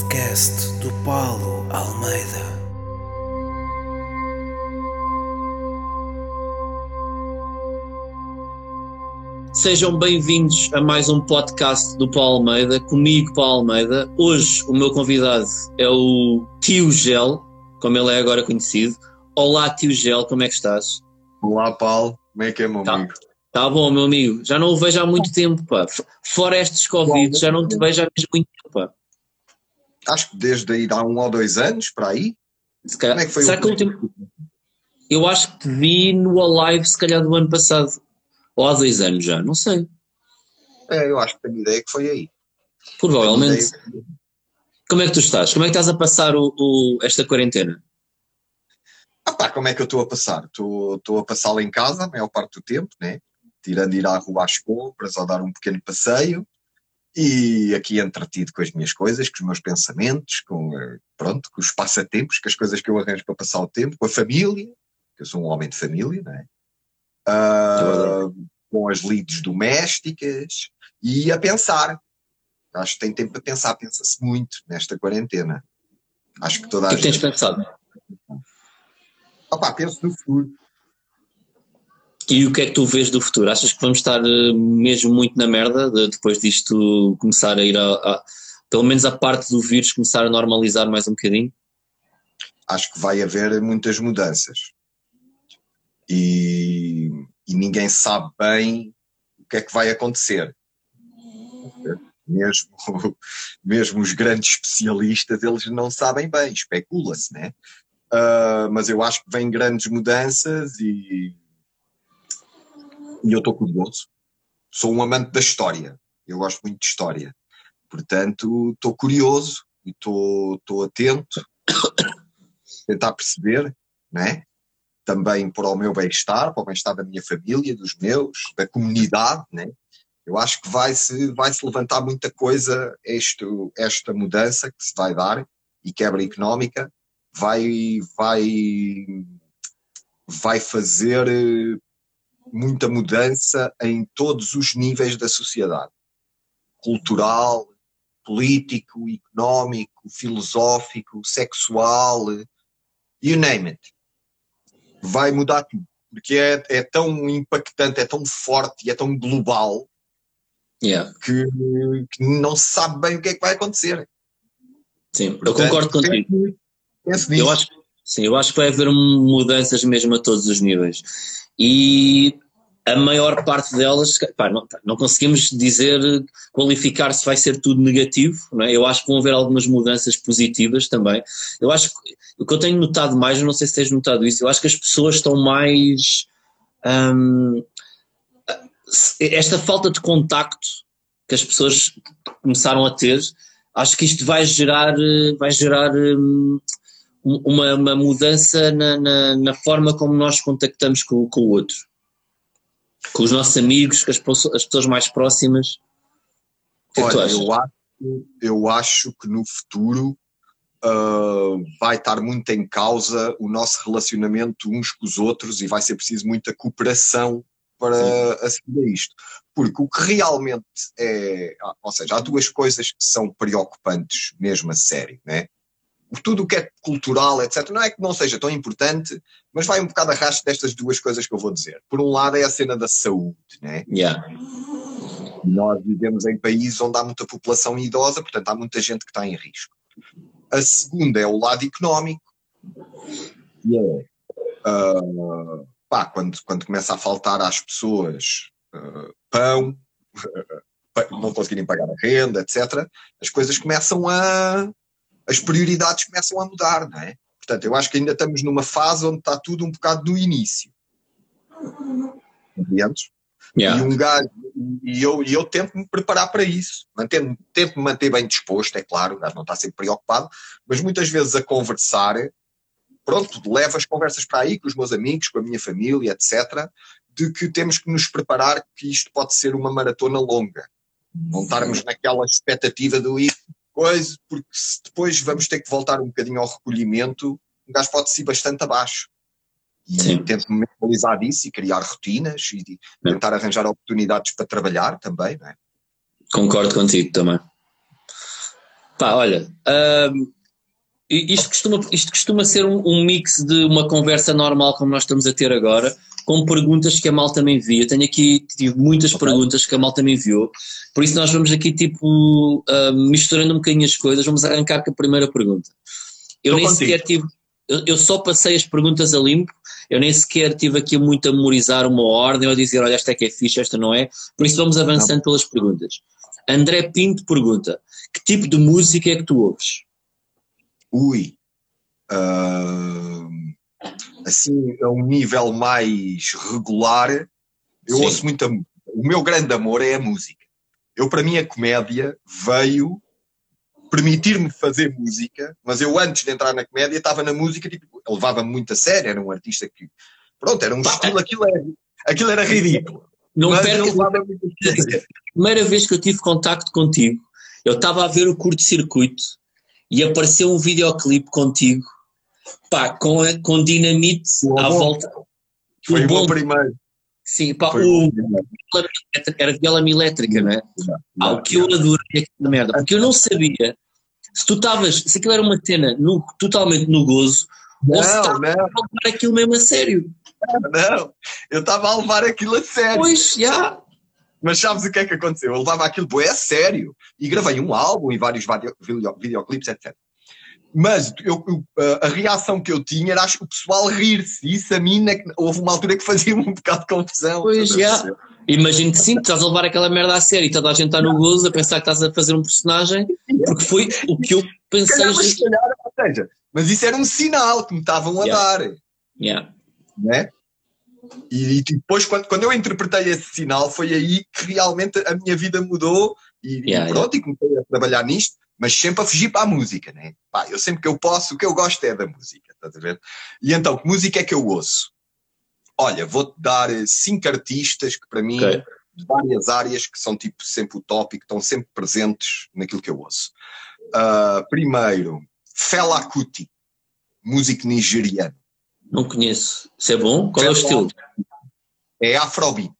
podcast do Paulo Almeida. Sejam bem-vindos a mais um podcast do Paulo Almeida, comigo, Paulo Almeida. Hoje o meu convidado é o Tio Gel, como ele é agora conhecido. Olá, Tio Gel, como é que estás? Olá, Paulo, como é que é, meu Tá. amigo? Tá bom, meu amigo. Já não o vejo há muito tempo, pá. Fora estes Covid, já não te vejo há mesmo muito. Acho que desde aí há um ou dois anos, para aí. Se calhar- Como é que foi será o que o último. Eu acho que te vi no Alive, se calhar do ano passado. Ou há dois anos já, não sei. É, eu acho que tenho ideia que foi aí. Provavelmente. Como é que tu estás? Como é que estás a passar o, o- esta quarentena? Ah pá, como é que eu estou a passar? Estou estou a passá-la em casa a maior parte do tempo, né? Tirando ir à rua às compras ou dar um pequeno passeio. E aqui entretido com as minhas coisas, com os meus pensamentos, com, eh, pronto, com os passatempos, com as coisas que eu arranjo para passar o tempo, com a família, que eu sou um homem de família, não é? Ah, com as lides domésticas e a pensar. Acho que tem tempo para pensar, pensa-se muito nesta quarentena. Acho que toda O a que é que tens gente. pensado? Opá, penso no futuro. E o que é que tu vês do futuro? Achas que vamos estar eh, mesmo muito na merda de- depois disto começar a ir a, a- pelo menos a parte do vírus começar a normalizar mais um bocadinho? acho que vai haver muitas mudanças. E, e ninguém sabe bem o que é que vai acontecer. Mesmo, mesmo os grandes especialistas, eles não sabem bem, especula-se, né? Ah, mas eu acho que vem grandes mudanças e, e eu estou curioso. Sou um amante da história, eu gosto muito de história. Portanto, estou curioso e estou atento tentar perceber, né? Também para o meu bem-estar, para o bem-estar da minha família, dos meus, da comunidade, né? Eu acho que vai se vai se levantar muita coisa este, esta mudança que se vai dar e quebra económica vai vai vai fazer eh, muita mudança em todos os níveis da sociedade, cultural, político, económico, filosófico, sexual, you name it. Vai mudar tudo. Porque é, é tão impactante, é tão forte e é tão global Yeah, que, que não se sabe bem o que é que vai acontecer. sim, eu Portanto, concordo contigo. Penso, nisso. Eu acho, sim, eu acho que vai haver mudanças mesmo a todos os níveis. E a maior parte delas, pá, não, não conseguimos dizer, qualificar se vai ser tudo negativo, é? Eu acho que vão haver algumas mudanças positivas também. Eu acho que o que eu tenho notado mais, não sei se tens notado isso, eu acho que as pessoas estão mais. hum, esta falta de contacto que as pessoas começaram a ter, acho que isto vai gerar, vai gerar hum, uma, uma mudança na, na, na forma como nós contactamos com, com o outro. Com os nossos amigos, com as, as pessoas mais próximas. O que é Olha, eu acho, eu acho que no futuro ah, vai estar muito em causa o nosso relacionamento uns com os outros e vai ser preciso muita cooperação para aceder a isto. Porque o que realmente é. Ou seja, há duas coisas que são preocupantes mesmo a sério, né? Tudo o que é cultural, etc., não é que não seja tão importante, mas vai um bocado a rastro destas duas coisas que eu vou dizer. Por um lado é a cena da saúde, né? Yeah. Nós vivemos em países onde há muita população idosa, portanto há muita gente que está em risco. A segunda é o lado económico, que é ah, pá, quando, quando começa a faltar às pessoas ah, pão, não conseguirem pagar a renda, etc., as coisas começam a. as prioridades começam a mudar, não é? Portanto, eu acho que ainda estamos numa fase onde está tudo um bocado no início. Compreendes? Yeah. E um gajo, e eu, e eu tento me preparar para isso, manter, tento me manter bem disposto, é claro, o gajo não está sempre preocupado, mas muitas vezes a conversar, pronto, levo as conversas para aí com os meus amigos, com a minha família, etc., de que temos que nos preparar que isto pode ser uma maratona longa. Não estarmos naquela expectativa do ir, coisa, porque se depois vamos ter que voltar um bocadinho ao recolhimento, o gajo pode-se ir bastante abaixo. E Sim. tento me mentalizar disso e criar rotinas e Não. tentar arranjar oportunidades para trabalhar também, não é? Concordo contigo também. Pá, olha, hum, isto, costuma, isto costuma ser um, um mix de uma conversa normal como nós estamos a ter agora, com perguntas que a malta me envia. Eu tenho aqui tive muitas okay. perguntas que a malta me enviou, por isso nós vamos aqui tipo uh, misturando um bocadinho as coisas, vamos arrancar com a primeira pergunta. Eu Estou nem contigo. sequer tive, eu, eu, só passei as perguntas a limpo, eu nem sequer tive aqui muito a memorizar uma ordem ou a dizer, olha, esta é que é fixe, esta não é, por isso vamos avançando não. pelas perguntas. André Pinto pergunta, que tipo de música é que tu ouves? Ui, uh, assim, a um nível mais regular, eu Sim. ouço muito. o meu grande amor é a música. Eu, para mim, a comédia veio permitir-me fazer música, mas eu antes de entrar na comédia estava na música, tipo, levava-me muito a sério, era um artista que, pronto, era um Pá, estilo, aquilo era, aquilo era ridículo. Não a primeira vez que eu tive contacto contigo, eu estava a ver o curto-circuito e apareceu um videoclipe contigo pá, com, com dinamite à volta. Foi o bom primeiro. Sim, pá, o, era viola elétrica, não é? Ah, o que eu adorei aquela merda, porque eu não sabia se tu estavas, se aquilo era uma cena no, totalmente no gozo, não, ou se estavas a levar aquilo mesmo a sério. Não, eu estava a levar aquilo a sério. Pois, já. Yeah. Mas sabes o que é que aconteceu? Eu levava aquilo bué a sério e gravei um álbum e vários videoclipes, etc. Mas eu, eu, a reação que eu tinha era acho, o pessoal rir-se. Isso a mim houve uma altura que fazia um bocado de confusão. Pois já. Imagino que sim, tu estás a levar aquela merda a sério e toda a gente está no gozo a pensar que estás a fazer um personagem, porque foi o que eu pensei. Calhar, mas, calhar, ou seja, mas isso era um sinal que me estavam a yeah. dar. Yeah. Né? E, e, depois, quando, quando eu interpretei esse sinal, foi aí que realmente a minha vida mudou e, yeah, e pronto, yeah. e comecei a trabalhar nisto, mas sempre a fugir para a música, né? Pá, eu sempre que eu posso, o que eu gosto é da música, estás a ver? E então, que música é que eu ouço? Olha, vou-te dar eh, cinco artistas que para mim, okay. de várias áreas, que são tipo sempre o tópico, estão sempre presentes naquilo que eu ouço. Uh, primeiro, Fela Kuti, músico nigeriano. Não conheço. Isso é bom? Qual é o estilo? É Afrobeat.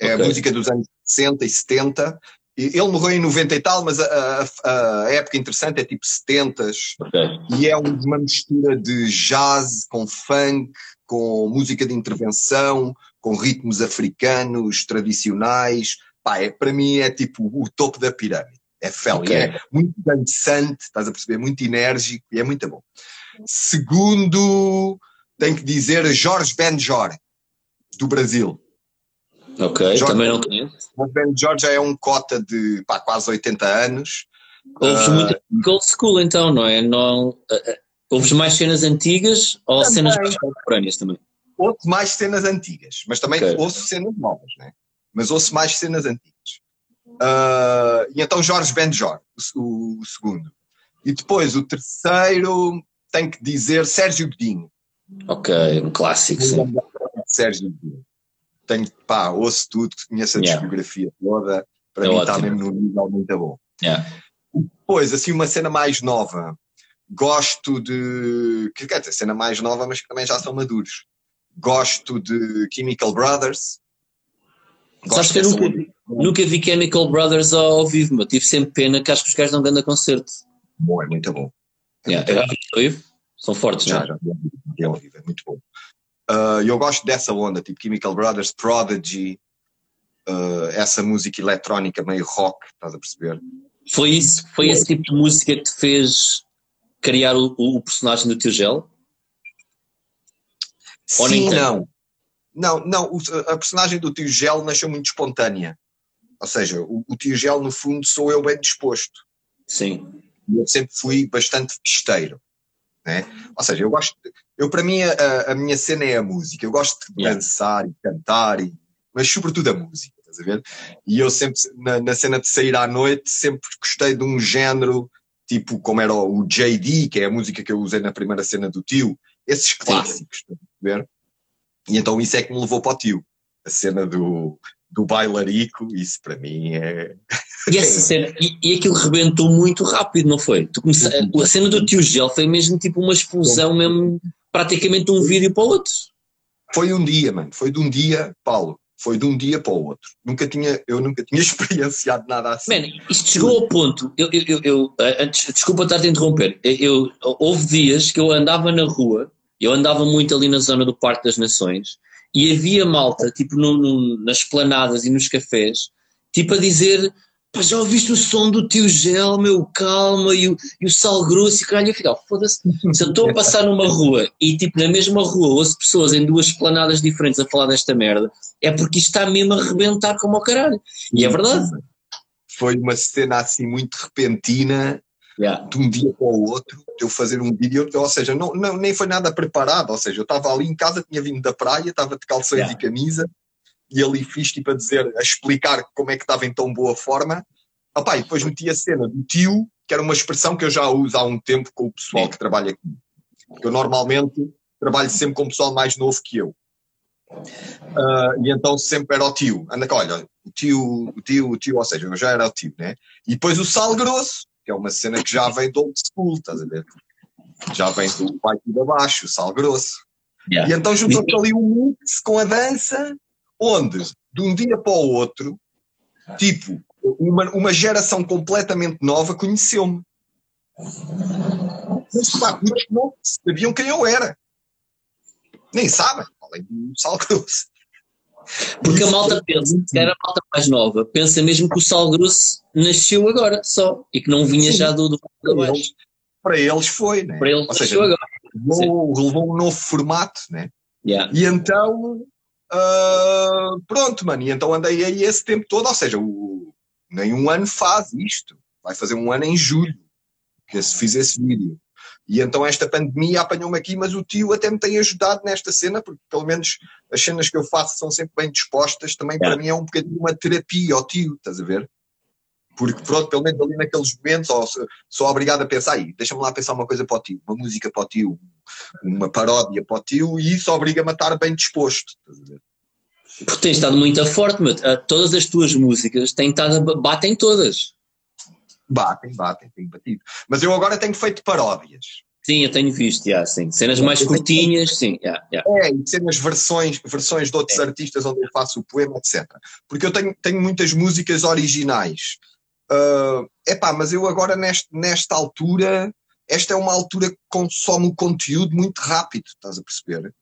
É okay. a música dos anos 60 e 70. Ele morreu em 90 e tal, mas a, a, a época interessante é tipo 70 okay. e é uma mistura de jazz com funk, com música de intervenção, com ritmos africanos tradicionais. Pá, é, para mim é tipo o topo da pirâmide. É fel, okay. é muito dançante, estás a perceber? Muito enérgico e é muito bom. Segundo, tenho que dizer Jorge Benjor, do Brasil. Ok, Jorge, também não conheço. Jorge Benjor já é um cota de pá, quase 80 anos. Ouves uh, muito old school então, não é? Não, uh, ouves mais cenas antigas ou também. cenas mais contemporâneas também? Ouço mais cenas antigas, mas também okay. ouço cenas novas, né? Mas ouço mais cenas antigas. Uh, e então Jorge Benjor, o, o, segundo. E depois o terceiro, tenho que dizer Sérgio Godinho. Ok, um clássico, sim. Sérgio Tenho, pá, ouço tudo, conheço a yeah. discografia toda, para é mim está mesmo no nível muito bom. Yeah. Depois, assim, uma cena mais nova. Gosto de. Quer dizer, cena mais nova, mas que também já são maduros. Gosto de Chemical Brothers. Sabes que eu nunca, nunca, vi Chemical Brothers ao vivo, mas tive sempre pena que acho que os gajos não ganham concerto. Bom, é muito bom. É yeah, muito é, bom. São fortes, já, não é? Já, já, é muito bom. Uh, eu gosto dessa onda, tipo Chemical Brothers, Prodigy, uh, essa música eletrónica meio rock, estás a perceber? Foi isso, foi esse tipo de música que te fez criar o, o personagem do teu gel? Sim, não. Não, não, a personagem do tio Gel nasceu muito espontânea. Ou seja, o, o tio Gel, no fundo, sou eu bem disposto. Sim. Eu sempre fui bastante festeiro. Né? Ou seja, eu gosto, eu para mim a, a minha cena é a música, eu gosto de yeah. dançar e cantar, e, mas sobretudo a música, estás a ver? E eu sempre, na, na, cena de sair à noite, sempre gostei de um género, tipo como era o JD, que é a música que eu usei na primeira cena do tio, esses clássicos, estás a ver? E então isso é que me levou para o tio, a cena do, do bailarico, isso para mim é. E essa cena, e, e aquilo rebentou muito rápido, não foi? Tu comece... A cena do tio Gel foi mesmo tipo uma explosão, mesmo praticamente um vídeo para o outro. Foi um dia, mano, foi de um dia, Paulo. foi de um dia para o outro. Nunca tinha, eu nunca tinha experienciado nada assim. Man, isto chegou ao ponto, eu, eu, eu, eu antes, desculpa estar a interromper, eu, houve dias que eu andava na rua, eu andava muito ali na zona do Parque das Nações, e havia malta, tipo no, no, nas planadas e nos cafés, tipo a dizer Pá, já ouviste o som do tio Gel, meu, calma, e o, e o sal grosso, e caralho, eu fico, foda-se, se eu estou a passar numa rua e tipo na mesma rua ouço pessoas em duas planadas diferentes a falar desta merda, é porque isto está mesmo a rebentar como o caralho. E é verdade. Foi uma cena assim muito repentina, yeah. de um dia para o outro, de eu fazer um vídeo, ou seja, não, não, nem foi nada preparado, ou seja, eu estava ali em casa, tinha vindo da praia, estava de calções yeah. e camisa, e ali fiz tipo a dizer, a explicar como é que estava em tão boa forma. Opa, e depois meti a cena do tio, que era uma expressão que eu já uso há um tempo com o pessoal que trabalha aqui. Eu normalmente trabalho sempre com o pessoal mais novo que eu. Uh, e então sempre era o tio. Anda cá, olha, o tio, o tio, o tio, ou seja, eu já era o tio, né? E depois o sal grosso, que é uma cena que já vem do old school, estás a ver? Já vem do pai de abaixo, o sal grosso. Yeah. E então juntou-se ali um mix com a dança onde, de um dia para o outro, tipo, uma, uma geração completamente nova conheceu-me. Mas pá, muitos não sabiam quem eu era. Nem sabem, além do Sal Grosso. Porque a malta pensa, que era a malta mais nova, pensa mesmo que o Sal Grosso nasceu agora só e que não vinha Sim. já do, do para eles, para eles foi, né? Para eles Ou seja, agora. Levou, levou um novo formato, né? Yeah. E então Uh, pronto, mano, e então andei aí esse tempo todo, ou seja, o, nem um ano faz isto, vai fazer um ano em julho que se fiz esse vídeo. E então esta pandemia apanhou-me aqui, mas o tio até me tem ajudado nesta cena, porque pelo menos as cenas que eu faço são sempre bem dispostas, também para mim é um bocadinho uma terapia ao tio, estás a ver? Porque pronto, pelo menos ali naqueles momentos, ó, sou obrigado a pensar aí, deixa-me lá pensar uma coisa para o tio, uma música para o tio, uma paródia para o tio, e isso obriga-me a estar bem disposto. Porque tens estado muito forte, mas todas as tuas músicas têm estado, batem todas. Batem, batem, têm batido. Mas eu agora tenho feito paródias. Sim, eu tenho visto, já, sim. Cenas mais curtinhas, sim. Yeah, yeah. É, e cenas versões, versões de outros é. artistas onde eu faço o poema, etc. Porque eu tenho, tenho muitas músicas originais. Uh, epá, mas eu agora neste, nesta altura esta é uma altura que consome o conteúdo muito rápido, estás a perceber?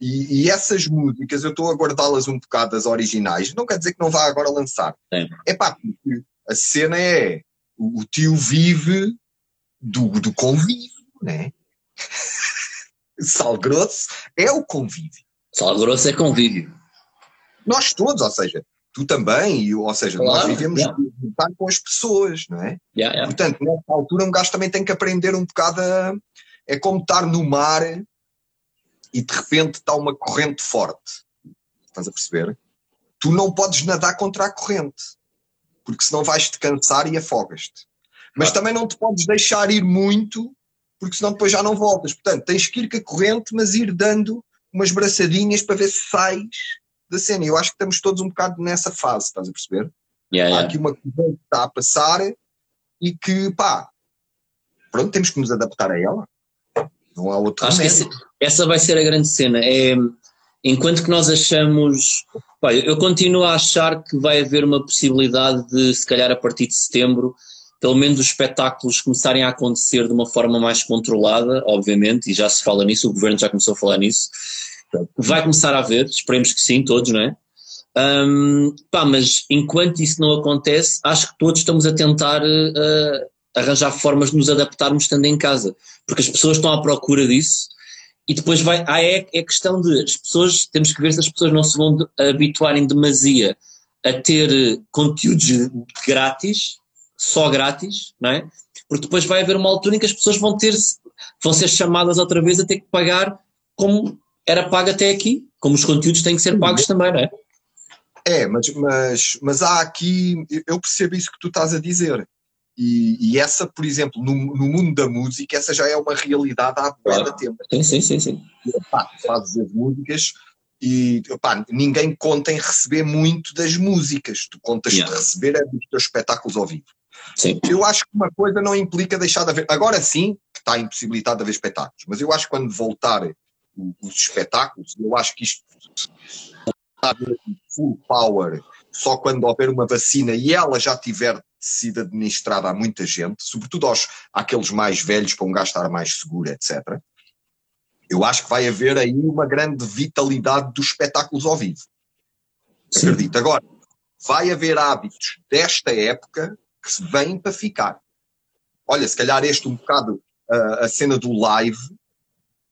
E, e essas músicas eu estou a guardá-las um bocado das originais, não quer dizer que não vá agora lançar. É pá, porque a cena é o, o tio vive do, do convívio, né? Sal grosso é o convívio. Sal grosso é convívio. Nós todos, ou seja, tu também, ou seja, claro, nós vivemos yeah. com as pessoas, não é? Yeah, yeah. Portanto, nessa altura um gajo também tem que aprender um bocado a, é como estar no mar e de repente está uma corrente forte. Estás a perceber? Tu não podes nadar contra a corrente, porque senão vais-te cansar e afogas-te. Mas também não te podes deixar ir muito, porque senão depois já não voltas. Portanto, tens que ir com a corrente, mas ir dando umas braçadinhas para ver se sais da cena. E eu acho que estamos todos um bocado nessa fase, estás a perceber? Yeah, Há aqui uma coisa que está a passar e que, pá, pronto, temos que nos adaptar a ela. Não há outro Acho essa, essa, vai ser a grande cena. É, enquanto que nós achamos. Pá, eu continuo a achar que vai haver uma possibilidade de, se calhar a partir de setembro, pelo menos os espetáculos começarem a acontecer de uma forma mais controlada, obviamente, e já se fala nisso, o governo já começou a falar nisso, Vai começar a haver, esperemos que sim, todos, não é? Um, pá, mas enquanto isso não acontece, acho que todos estamos a tentar uh, arranjar formas de nos adaptarmos estando em casa, porque as pessoas estão à procura disso e depois vai, ah, é, é questão de as pessoas, temos que ver se as pessoas não se vão de, habituarem demasia a ter conteúdos grátis, só grátis, não é? Porque depois vai haver uma altura em que as pessoas vão ter, vão ser chamadas outra vez a ter que pagar como era pago até aqui, como os conteúdos têm que ser pagos também, não é? É, mas, mas, mas há aqui, eu percebo isso que tu estás a dizer. E, e essa, por exemplo, no, no, mundo da música, essa já é uma realidade há claro. muito tempo. Sim, sim, sim. sim. Epá, fazes as músicas e epá, ninguém conta em receber muito das músicas. Tu contas yeah. de receber é dos teus espetáculos ao vivo. Sim. Eu acho que uma coisa não implica deixar de haver. Agora sim, que está impossibilitado de haver espetáculos, mas eu acho que quando voltar os espetáculos, eu acho que isto full power só quando houver uma vacina e ela já tiver sido administrada a muita gente, sobretudo aos, àqueles mais velhos para um gastar mais seguro, etc. Eu acho que vai haver aí uma grande vitalidade dos espetáculos ao vivo. Sim. Acredito. Agora, vai haver hábitos desta época que se vêm para ficar. Olha, se calhar este um bocado uh, a cena do live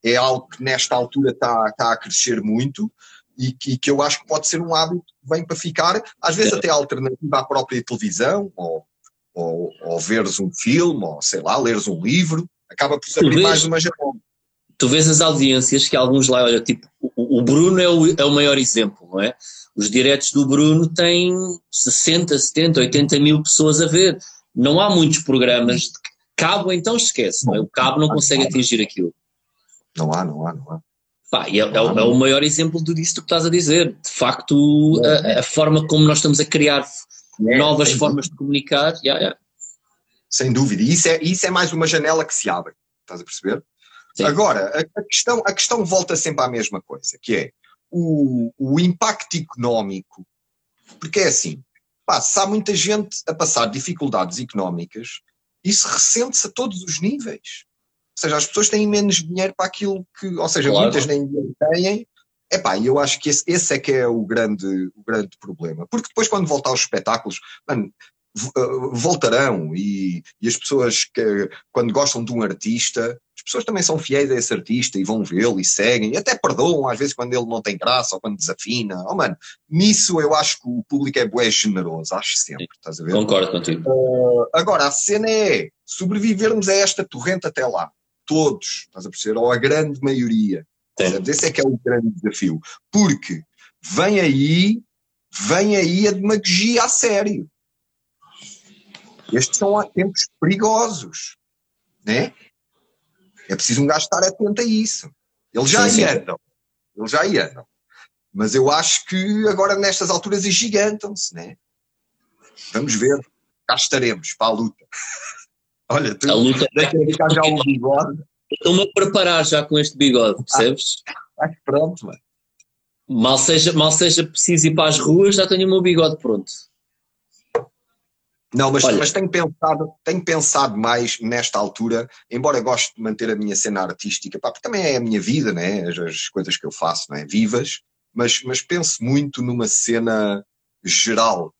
é algo que nesta altura está, está a crescer muito e que, que, eu acho que pode ser um hábito que vem para ficar, às vezes até alternativa à própria televisão, ou, ou, ou veres um filme, ou sei lá, leres um livro, acaba por se abrir mais uma janela. Tu vês as audiências que alguns lá, olha, tipo, o, o Bruno é o, é o maior exemplo, não é? Os diretos do Bruno têm 60, 70, 80 mil pessoas a ver. Não há muitos programas de cabo, então esquece, não é? O cabo não consegue atingir aquilo. Não há, não há, não há. Pá, é, é, é, o maior exemplo disso que estás a dizer. De facto, a, a, forma como nós estamos a criar é, novas formas de comunicar. Yeah, yeah. Sem dúvida. E isso é, isso é mais uma janela que se abre. Estás a perceber? Sim. Agora, a, a, questão, a questão volta sempre à mesma coisa, que é o, o impacto económico. Porque é assim, pá, se há muita gente a passar dificuldades económicas, isso ressente-se a todos os níveis. Ou seja, as pessoas têm menos dinheiro para aquilo que, ou seja, claro. muitas nem têm. Epá, e eu acho que esse, esse, é que é o grande, o grande problema. Porque depois, quando voltar aos espetáculos, mano, eh, voltarão e, e, as pessoas que, quando gostam de um artista, as pessoas também são fiéis a esse artista e vão vê-lo e seguem, e até perdoam às vezes quando ele não tem graça ou quando desafina. Oh, mano, nisso eu acho que o público é bué generoso, acho sempre, estás a ver? Concordo contigo. Uh, agora, a cena é sobrevivermos a esta torrente até lá todos, estás a perceber? Ou a grande maioria. Esse é que é o grande desafio. Porque vem aí, vem aí a demagogia a sério. Estes são tempos perigosos, né? É preciso um gajo estar atento a isso. Eles já sim, andam. Eles já andam. Mas eu acho que agora nestas alturas gigantam-se, né? Vamos ver. Cá estaremos para a luta. Olha, tu a luta deixa ficar já um bigode. Estou-me a preparar já com este bigode, percebes? Ah, pronto, mano. Mal seja, mal seja preciso ir para as ruas, já tenho o meu bigode pronto. Não, mas, mas tenho, pensado, tenho pensado mais nesta altura, embora goste de manter a minha cena artística, pá, porque também é a minha vida, né? as, as coisas que eu faço, né? vivas, mas, mas penso muito numa cena geral,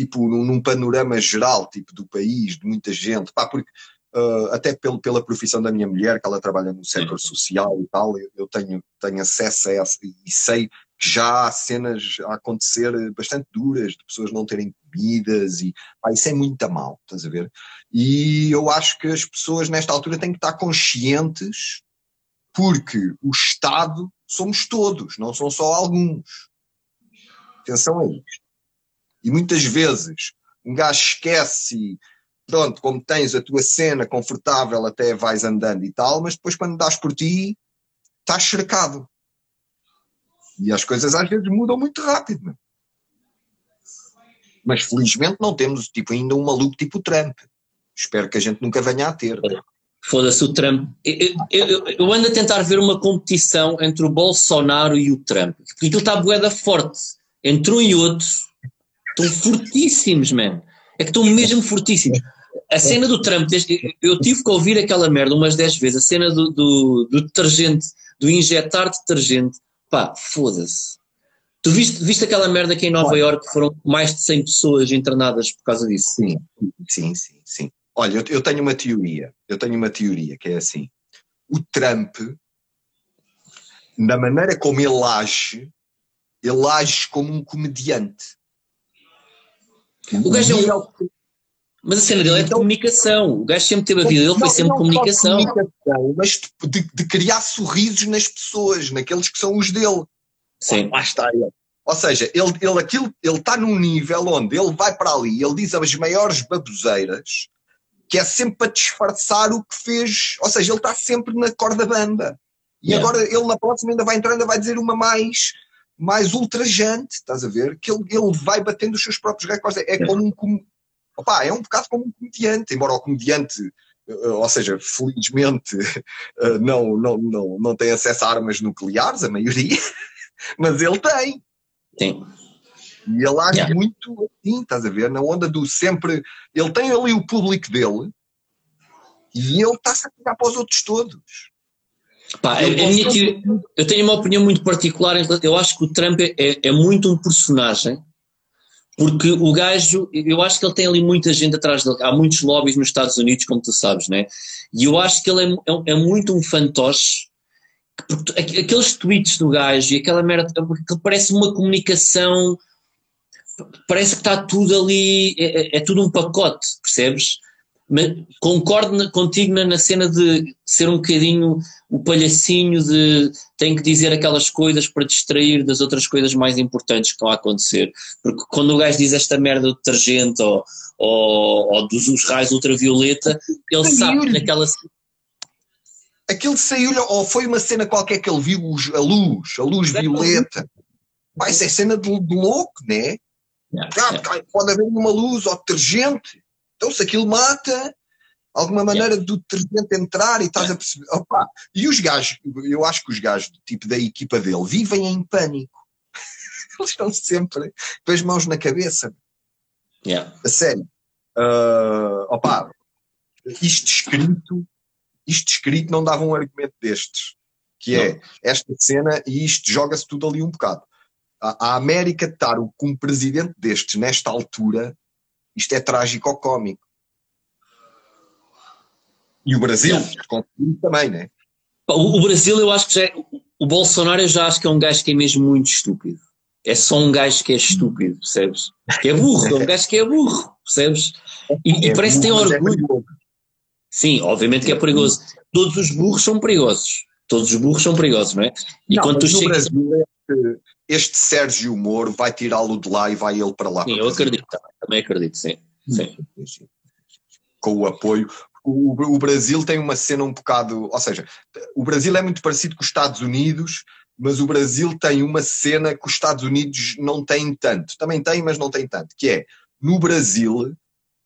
tipo num, num, panorama geral, tipo do país, de muita gente, pá, porque uh, até pelo, pela profissão da minha mulher, que ela trabalha no setor social e tal, eu, eu tenho, tenho acesso a essa e sei que já há cenas a acontecer bastante duras, de pessoas não terem comidas e pá, isso é muito mal, estás a ver? E eu acho que as pessoas nesta altura têm que estar conscientes porque o Estado somos todos, não são só alguns. Atenção a isto. E muitas vezes um gajo esquece pronto, como tens a tua cena confortável, até vais andando e tal, mas depois quando dás por ti, estás cercado. E as coisas às vezes mudam muito rápido. Mas felizmente não temos tipo, ainda um maluco tipo Trump. Espero que a gente nunca venha a ter. Foda-se o Trump. Eu, eu, eu, ando a tentar ver uma competição entre o Bolsonaro e o Trump. Porque aquilo está boeda forte. Entre um e outro, estão fortíssimos, man. É que estão mesmo fortíssimos. A cena do Trump, eu tive que ouvir aquela merda umas 10 vezes, a cena do, do, do detergente, do injetar detergente, pá, foda-se. Tu viste, viste aquela merda que em Nova Iorque foram mais de 100 pessoas internadas por causa disso? Sim, sim, sim, sim. Olha, eu, eu tenho uma teoria, eu tenho uma teoria que é assim, o Trump, na maneira como ele age, ele age como um comediante. O gajo é um, mas a cena dele é de comunicação. O gajo sempre teve a vida dele, foi sempre não comunicação. comunicação. Mas de, de, criar sorrisos nas pessoas, naqueles que são os dele. Sim. Lá está ele. Ou seja, ele, ele, aquilo, ele está num nível onde ele vai para ali, ele diz as maiores baboseiras, que é sempre para disfarçar o que fez. Ou seja, ele está sempre na corda banda. E yeah. agora ele na próxima ainda vai entrar, ainda vai dizer uma mais mais ultrajante, estás a ver? Que ele, ele vai batendo os seus próprios recordes. É como um, Opa, é um bocado como um comediante, embora o comediante, eh, ou seja, felizmente eh, não, não, não, não tem acesso a armas nucleares, a maioria, Mas ele tem. Sim. E ele age Yeah. muito assim, estás a ver? Na onda do sempre. Ele tem ali o público dele e ele está-se a pegar para os outros todos. Pá, a- a Ele minha consegue- teoria- eu tenho uma opinião muito particular. Eu acho que o Trump é, é- é muito um personagem, porque o gajo, eu acho que ele tem ali muita gente atrás dele. Há muitos lobbies nos Estados Unidos, como tu sabes, né? E eu acho que ele é, é- é muito um fantoche. porque aqu- Aqueles tweets do gajo e aquela merda, parece uma comunicação, parece que está tudo ali, é, é- é tudo um pacote, percebes? Mas concordo na- contigo na, na cena de ser um bocadinho o palhacinho de tem que dizer aquelas coisas para distrair das outras coisas mais importantes que estão a acontecer. Porque quando o gajo diz esta merda do detergente ou, ou, ou dos os raios ultravioleta, ele sabe que naquela. Aquilo saiu-lhe, ou foi uma cena qualquer que ele viu a luz, a luz violeta. Vai ser cena de, de louco, né? Ah, cai- pode haver uma luz ou detergente. Então, se aquilo mata, alguma maneira do detergente entrar e estás a perceber. Opa, e os gajos, eu acho que os gajos, tipo da equipa dele, vivem em pânico. Eles estão sempre com as mãos na cabeça. Yeah. A sério. Ah, opa, isto escrito, isto escrito não dava um argumento destes. Que é esta cena e isto joga-se tudo ali um bocado. A, a América estar com um presidente destes nesta altura, isto é trágico ou cómico. E o Brasil, também, né? O, o Brasil, eu acho que já é, o Bolsonaro eu já acho que é um gajo que é mesmo muito estúpido. É só um gajo que é estúpido, percebes? Que é burro, é um gajo que é burro, percebes? E, e É parece que tem é orgulho. Sim, obviamente que é perigoso. Todos os burros são perigosos. Todos os burros são perigosos, não é? E Não, quando tu chegas. Brasil, este, Sérgio Moro vai tirá-lo de lá e vai ele para lá. Sim, para eu acredito, também, também acredito, sim. sim. com o apoio. O, o Brasil tem uma cena um bocado. Ou seja, o Brasil é muito parecido com os Estados Unidos, mas o Brasil tem uma cena que os Estados Unidos não têm tanto. Também tem, mas não tem tanto. Que é, no Brasil,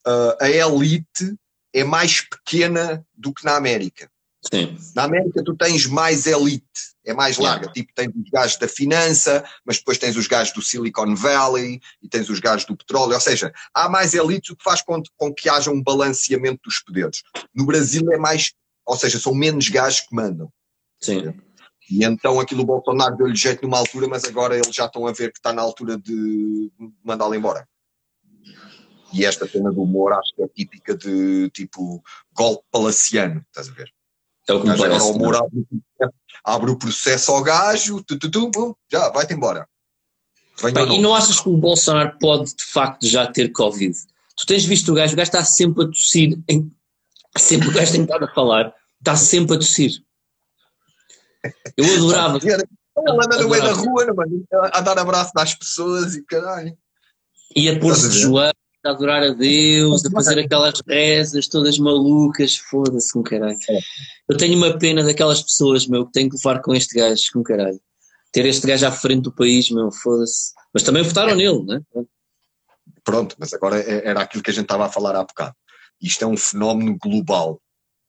ah, a elite é mais pequena do que na América. sim. Na América tu tens mais elite, é mais larga. Tipo, tens os gajos da finança, mas depois tens os gajos do Silicon Valley e tens os gajos do petróleo. Ou seja, há mais elites, o que faz com, com que haja um balanceamento dos poderes. No Brasil é mais, ou seja, são menos gajos que mandam. sim. E então aquilo Bolsonaro deu-lhe jeito numa altura, mas agora eles já estão a ver que está na altura de mandá-lo embora. E esta cena do humor acho que é típica de tipo golpe palaciano, estás a ver? É o que me Mas agora parece. o Moura abre, abre o processo ao gajo, tu, tu, tu, pum, já, vai-te embora. Não. e não achas que o Bolsonaro pode de facto já ter Covid? Tu tens visto o gajo, o gajo está sempre a tossir, em- sempre o gajo tem estado a falar, está sempre a tossir. Eu adorava. Ele anda no meio da rua, mano, a dar abraço nas pessoas e caralho. Ia pôr-se de joelhos, a adorar a Deus, a fazer aquelas rezas todas malucas, foda-se com caralho. É. Eu tenho uma pena daquelas pessoas, meu, que têm que levar com este gajo com caralho. Ter este gajo à frente do país, meu, foda-se. Mas também votaram nele, né? Pronto, mas agora é- era aquilo que a gente estava a falar há bocado. Isto é um fenómeno global.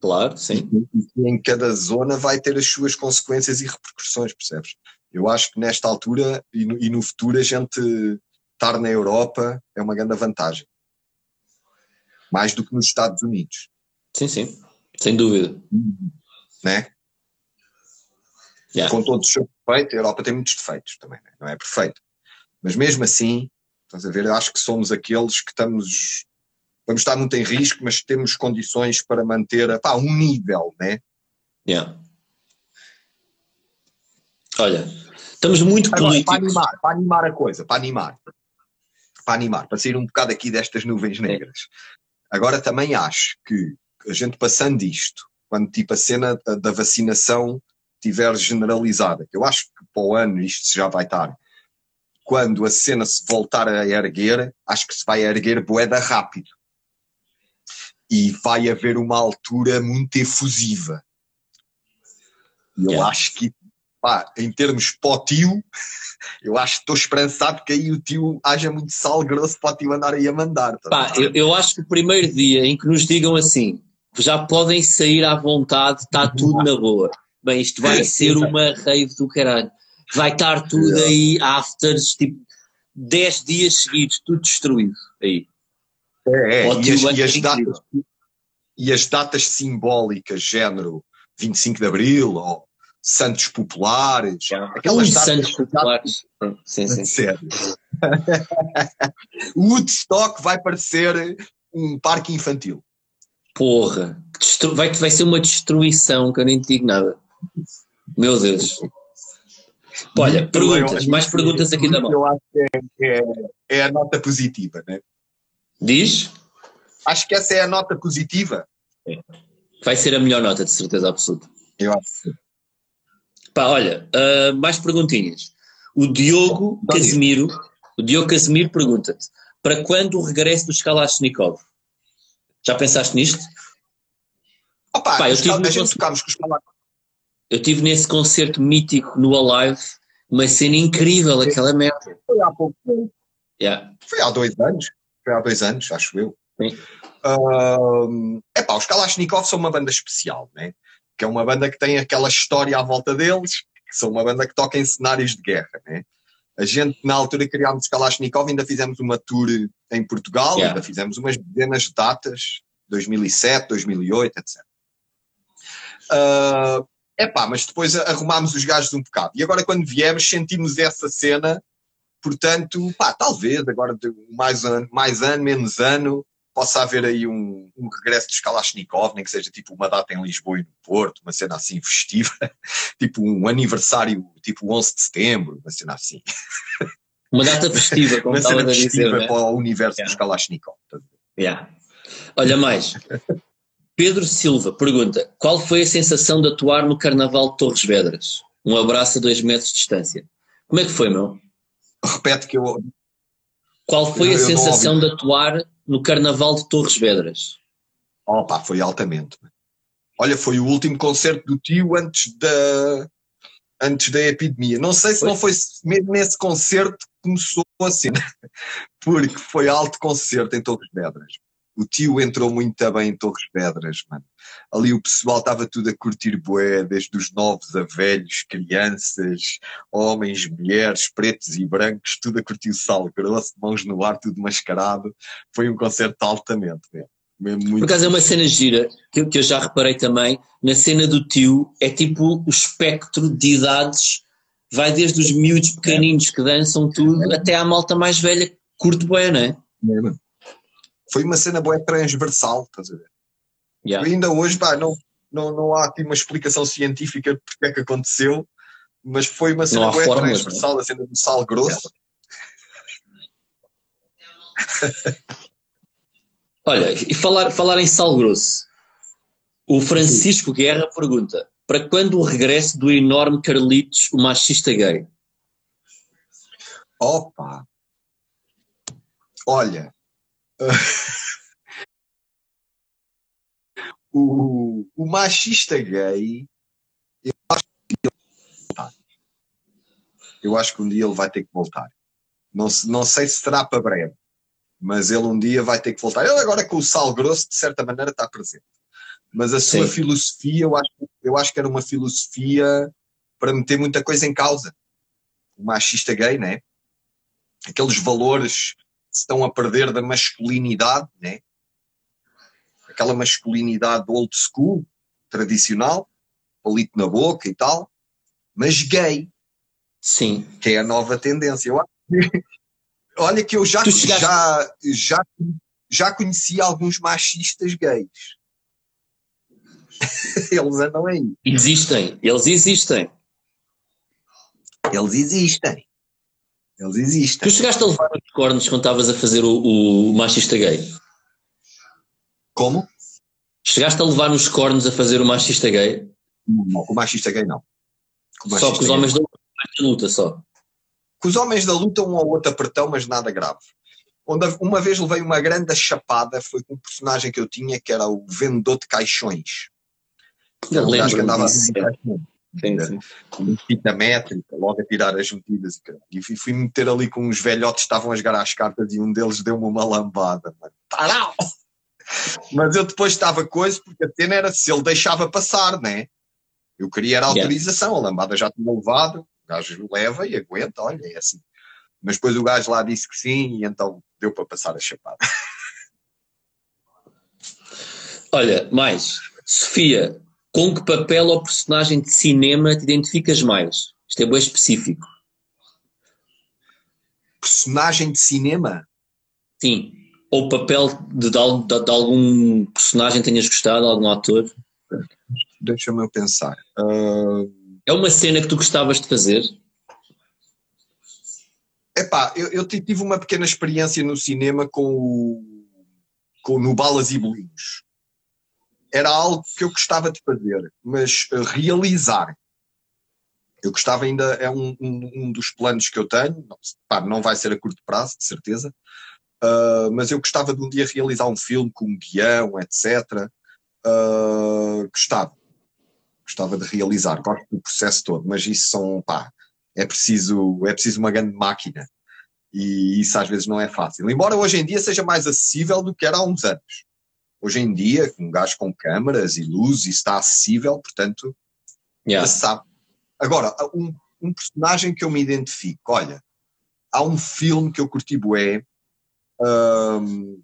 Claro, sim. E em cada zona vai ter as suas consequências e repercussões, percebes? Eu acho que nesta altura e no, e no futuro a gente estar na Europa é uma grande vantagem. Mais do que nos Estados Unidos, Sim, sim. Sem dúvida. né? Yeah. com todos os seus defeitos, a Europa tem muitos defeitos também, né? não é perfeito. Mas mesmo assim, estás a ver, eu acho que somos aqueles que estamos, vamos estar muito em risco, mas temos condições para manter pá, um nível, né? Yeah. Olha, estamos muito Agora, para políticos. animar, para animar a coisa, para animar, para animar, para sair um bocado aqui destas nuvens negras. Agora também acho que a gente passando isto, quando tipo a cena da- vacinação estiver generalizada, que eu acho que para o ano isto já vai estar, quando a cena se voltar a erguer, acho que se vai erguer boeda rápido. E vai haver uma altura muito efusiva. E eu Yeah. acho que, pá, em termos o tio, eu acho que estou esperançado que aí o tio haja muito sal grosso para o tio andar aí a mandar. tá Pá, eu, eu acho que o primeiro dia em que nos digam assim, já podem sair à vontade, está tudo na boa. Bem, isto vai ser uma rave do caralho. vai estar tudo aí, afters, tipo, 10 dias seguidos, tudo destruído aí. É, é, e, as, e as datas, e as datas simbólicas, género 25 de Abril ou Santos Populares, aquelas datas Santos populares. Sim, sim. Sério. o Woodstock vai parecer um parque infantil. Porra, vai, vai ser uma destruição que eu nem te digo nada. Meu Deus. Olha, perguntas, mais perguntas aqui da mão. Eu acho que é, é- é a nota positiva, né? Diz? Acho que essa é a nota positiva. Vai ser a melhor nota, de certeza absoluta. Eu acho que sim. Pá, olha, ah, mais perguntinhas. O Diogo Dá disso. Casemiro, o Diogo Casemiro pergunta-te: para quando o regresso dos Kalashnikov? Já pensaste nisto? Opa, Pá, eu os tive cal- no a gente conce- tocámos com os palacos. Eu tive nesse concerto mítico no Alive, uma cena incrível, aquela merda. Foi há pouco tempo. Yeah. Foi há dois anos. Foi há dois anos, acho eu. Sim. é pá, os Kalashnikov são uma banda especial, né? Que é uma banda que tem aquela história à volta deles, que são uma banda que toca em cenários de guerra, né? A gente, na altura, criámos os Kalashnikov, ainda fizemos uma tour em Portugal, Yeah. ainda fizemos umas dezenas de datas, 2007, 2008, etc. É pá, mas depois arrumámos os gajos um bocado. E agora, quando viemos, sentimos essa cena, portanto, pá, talvez, agora mais ano, mais ano menos ano, possa haver aí um, um regresso dos Kalashnikov, nem que seja tipo uma data em Lisboa e no Porto, uma cena assim festiva, tipo um aniversário, tipo 11 de setembro, uma cena assim. Uma data festiva, como uma cena a dizer. festiva né? para o universo Yeah. dos Kalashnikov. Yeah. Olha mais. Pedro Silva pergunta: qual foi a sensação de atuar no Carnaval de Torres Vedras? Um abraço a dois metros de distância. Como é que foi, meu? Repete que eu. Qual foi Eu- a sensação de atuar no Carnaval de Torres Vedras? Opa, foi altamente. Olha, foi o último concerto do tio antes da, antes da epidemia. Não sei se Foi. não foi mesmo nesse concerto que começou a cena, porque foi alto concerto em Torres Vedras. O tio entrou muito bem em Torres Vedras, mano. Ali o pessoal estava tudo a curtir bué, desde os novos a velhos, crianças, homens, mulheres, pretos e brancos, tudo a curtir o sal grosso, mãos no ar, tudo mascarado. Foi um concerto altamente, mesmo. Por muito acaso é uma cena gira, que, eu- que eu já reparei também, na cena do tio, é tipo o espectro de idades, vai desde os miúdos pequeninos que dançam tudo, até à malta mais velha que curte bué, não é? Foi uma cena boa transversal, estás a ver? Yeah. Ainda hoje, pá, não, não, não há aqui uma explicação científica de porque é que aconteceu, mas foi uma cena Não boa fórmulas, transversal, a cena do sal grosso. Olha, e falar, falar em sal grosso, o Francisco Guerra pergunta: para quando o regresso do enorme Carlitos, o machista gay? Opa! Olha, o, o machista gay, eu acho que ele vai voltar. Eu acho que um dia ele vai ter que voltar. Não, não sei se será para breve, mas ele um dia vai ter que voltar. Ele agora com o sal grosso, de certa maneira, está presente. Mas a sua Sim. filosofia, eu acho, eu acho que era uma filosofia para meter muita coisa em causa. O machista gay, né? Aqueles valores que se estão a perder da masculinidade, né? Aquela masculinidade old school, tradicional, palito na boca e tal, mas gay, Sim. que é a nova tendência. Eu acho que- olha que eu já, chegaste- já, já, já conheci alguns machistas gays. Eles andam aí. Existem, eles existem. Eles existem. Eles existem. Tu chegaste a levar os cornos quando estavas a fazer o, o machista gay? Como? Chegaste a levar nos cornos a fazer o machista gay? Não, o machista gay não. O Só machista com os homens da luta só. Os homens da luta, um ou outro apertão, mas nada grave. Onde uma vez levei uma grande chapada, foi com um personagem que eu tinha, que era o vendedor de caixões. Eu gajo que lembro andava disso. a vender caixões. Sim, sim. com fita métrica, logo a tirar as medidas. e fui, fui meter ali com uns velhotes que estavam a jogar às cartas e um deles deu-me uma lambada. Mano. Tarau! Mas eu depois estava coisa, porque a cena era se ele deixava passar, né? Eu queria era autorização, a lambada já tinha levado, O gajo leva e aguenta, olha, é assim. Mas depois o gajo lá disse que sim e então deu para passar a chapada. Olha, mais, Sofia, com que papel ou personagem de cinema te identificas mais? Isto é bem específico. Personagem de cinema? Sim. Ou papel de, de, de, de algum personagem que tenhas gostado, algum ator? Deixa-me eu pensar. Uh... É uma cena que tu gostavas de fazer? Epá, eu, eu tive uma pequena experiência no cinema com o, com, no Balas e Bolinhos. Era algo que eu gostava de fazer, mas uh, realizar. Eu gostava ainda, é um, um, um, dos planos que eu tenho, não, pá, não vai ser a curto prazo, de certeza, uh, mas eu gostava de um dia realizar um filme com um guião, etc. Uh, gostava. Gostava de realizar, gosto do processo todo, mas isso são, pá, é preciso, é preciso uma grande máquina. E isso às vezes não é fácil. Embora hoje em dia seja mais acessível do que era há uns anos. Hoje em dia, um gajo com câmaras e luz, isso está acessível, portanto, yeah. sabe. Agora, um, um, personagem que eu me identifico, olha, há um filme que eu curti bué, um,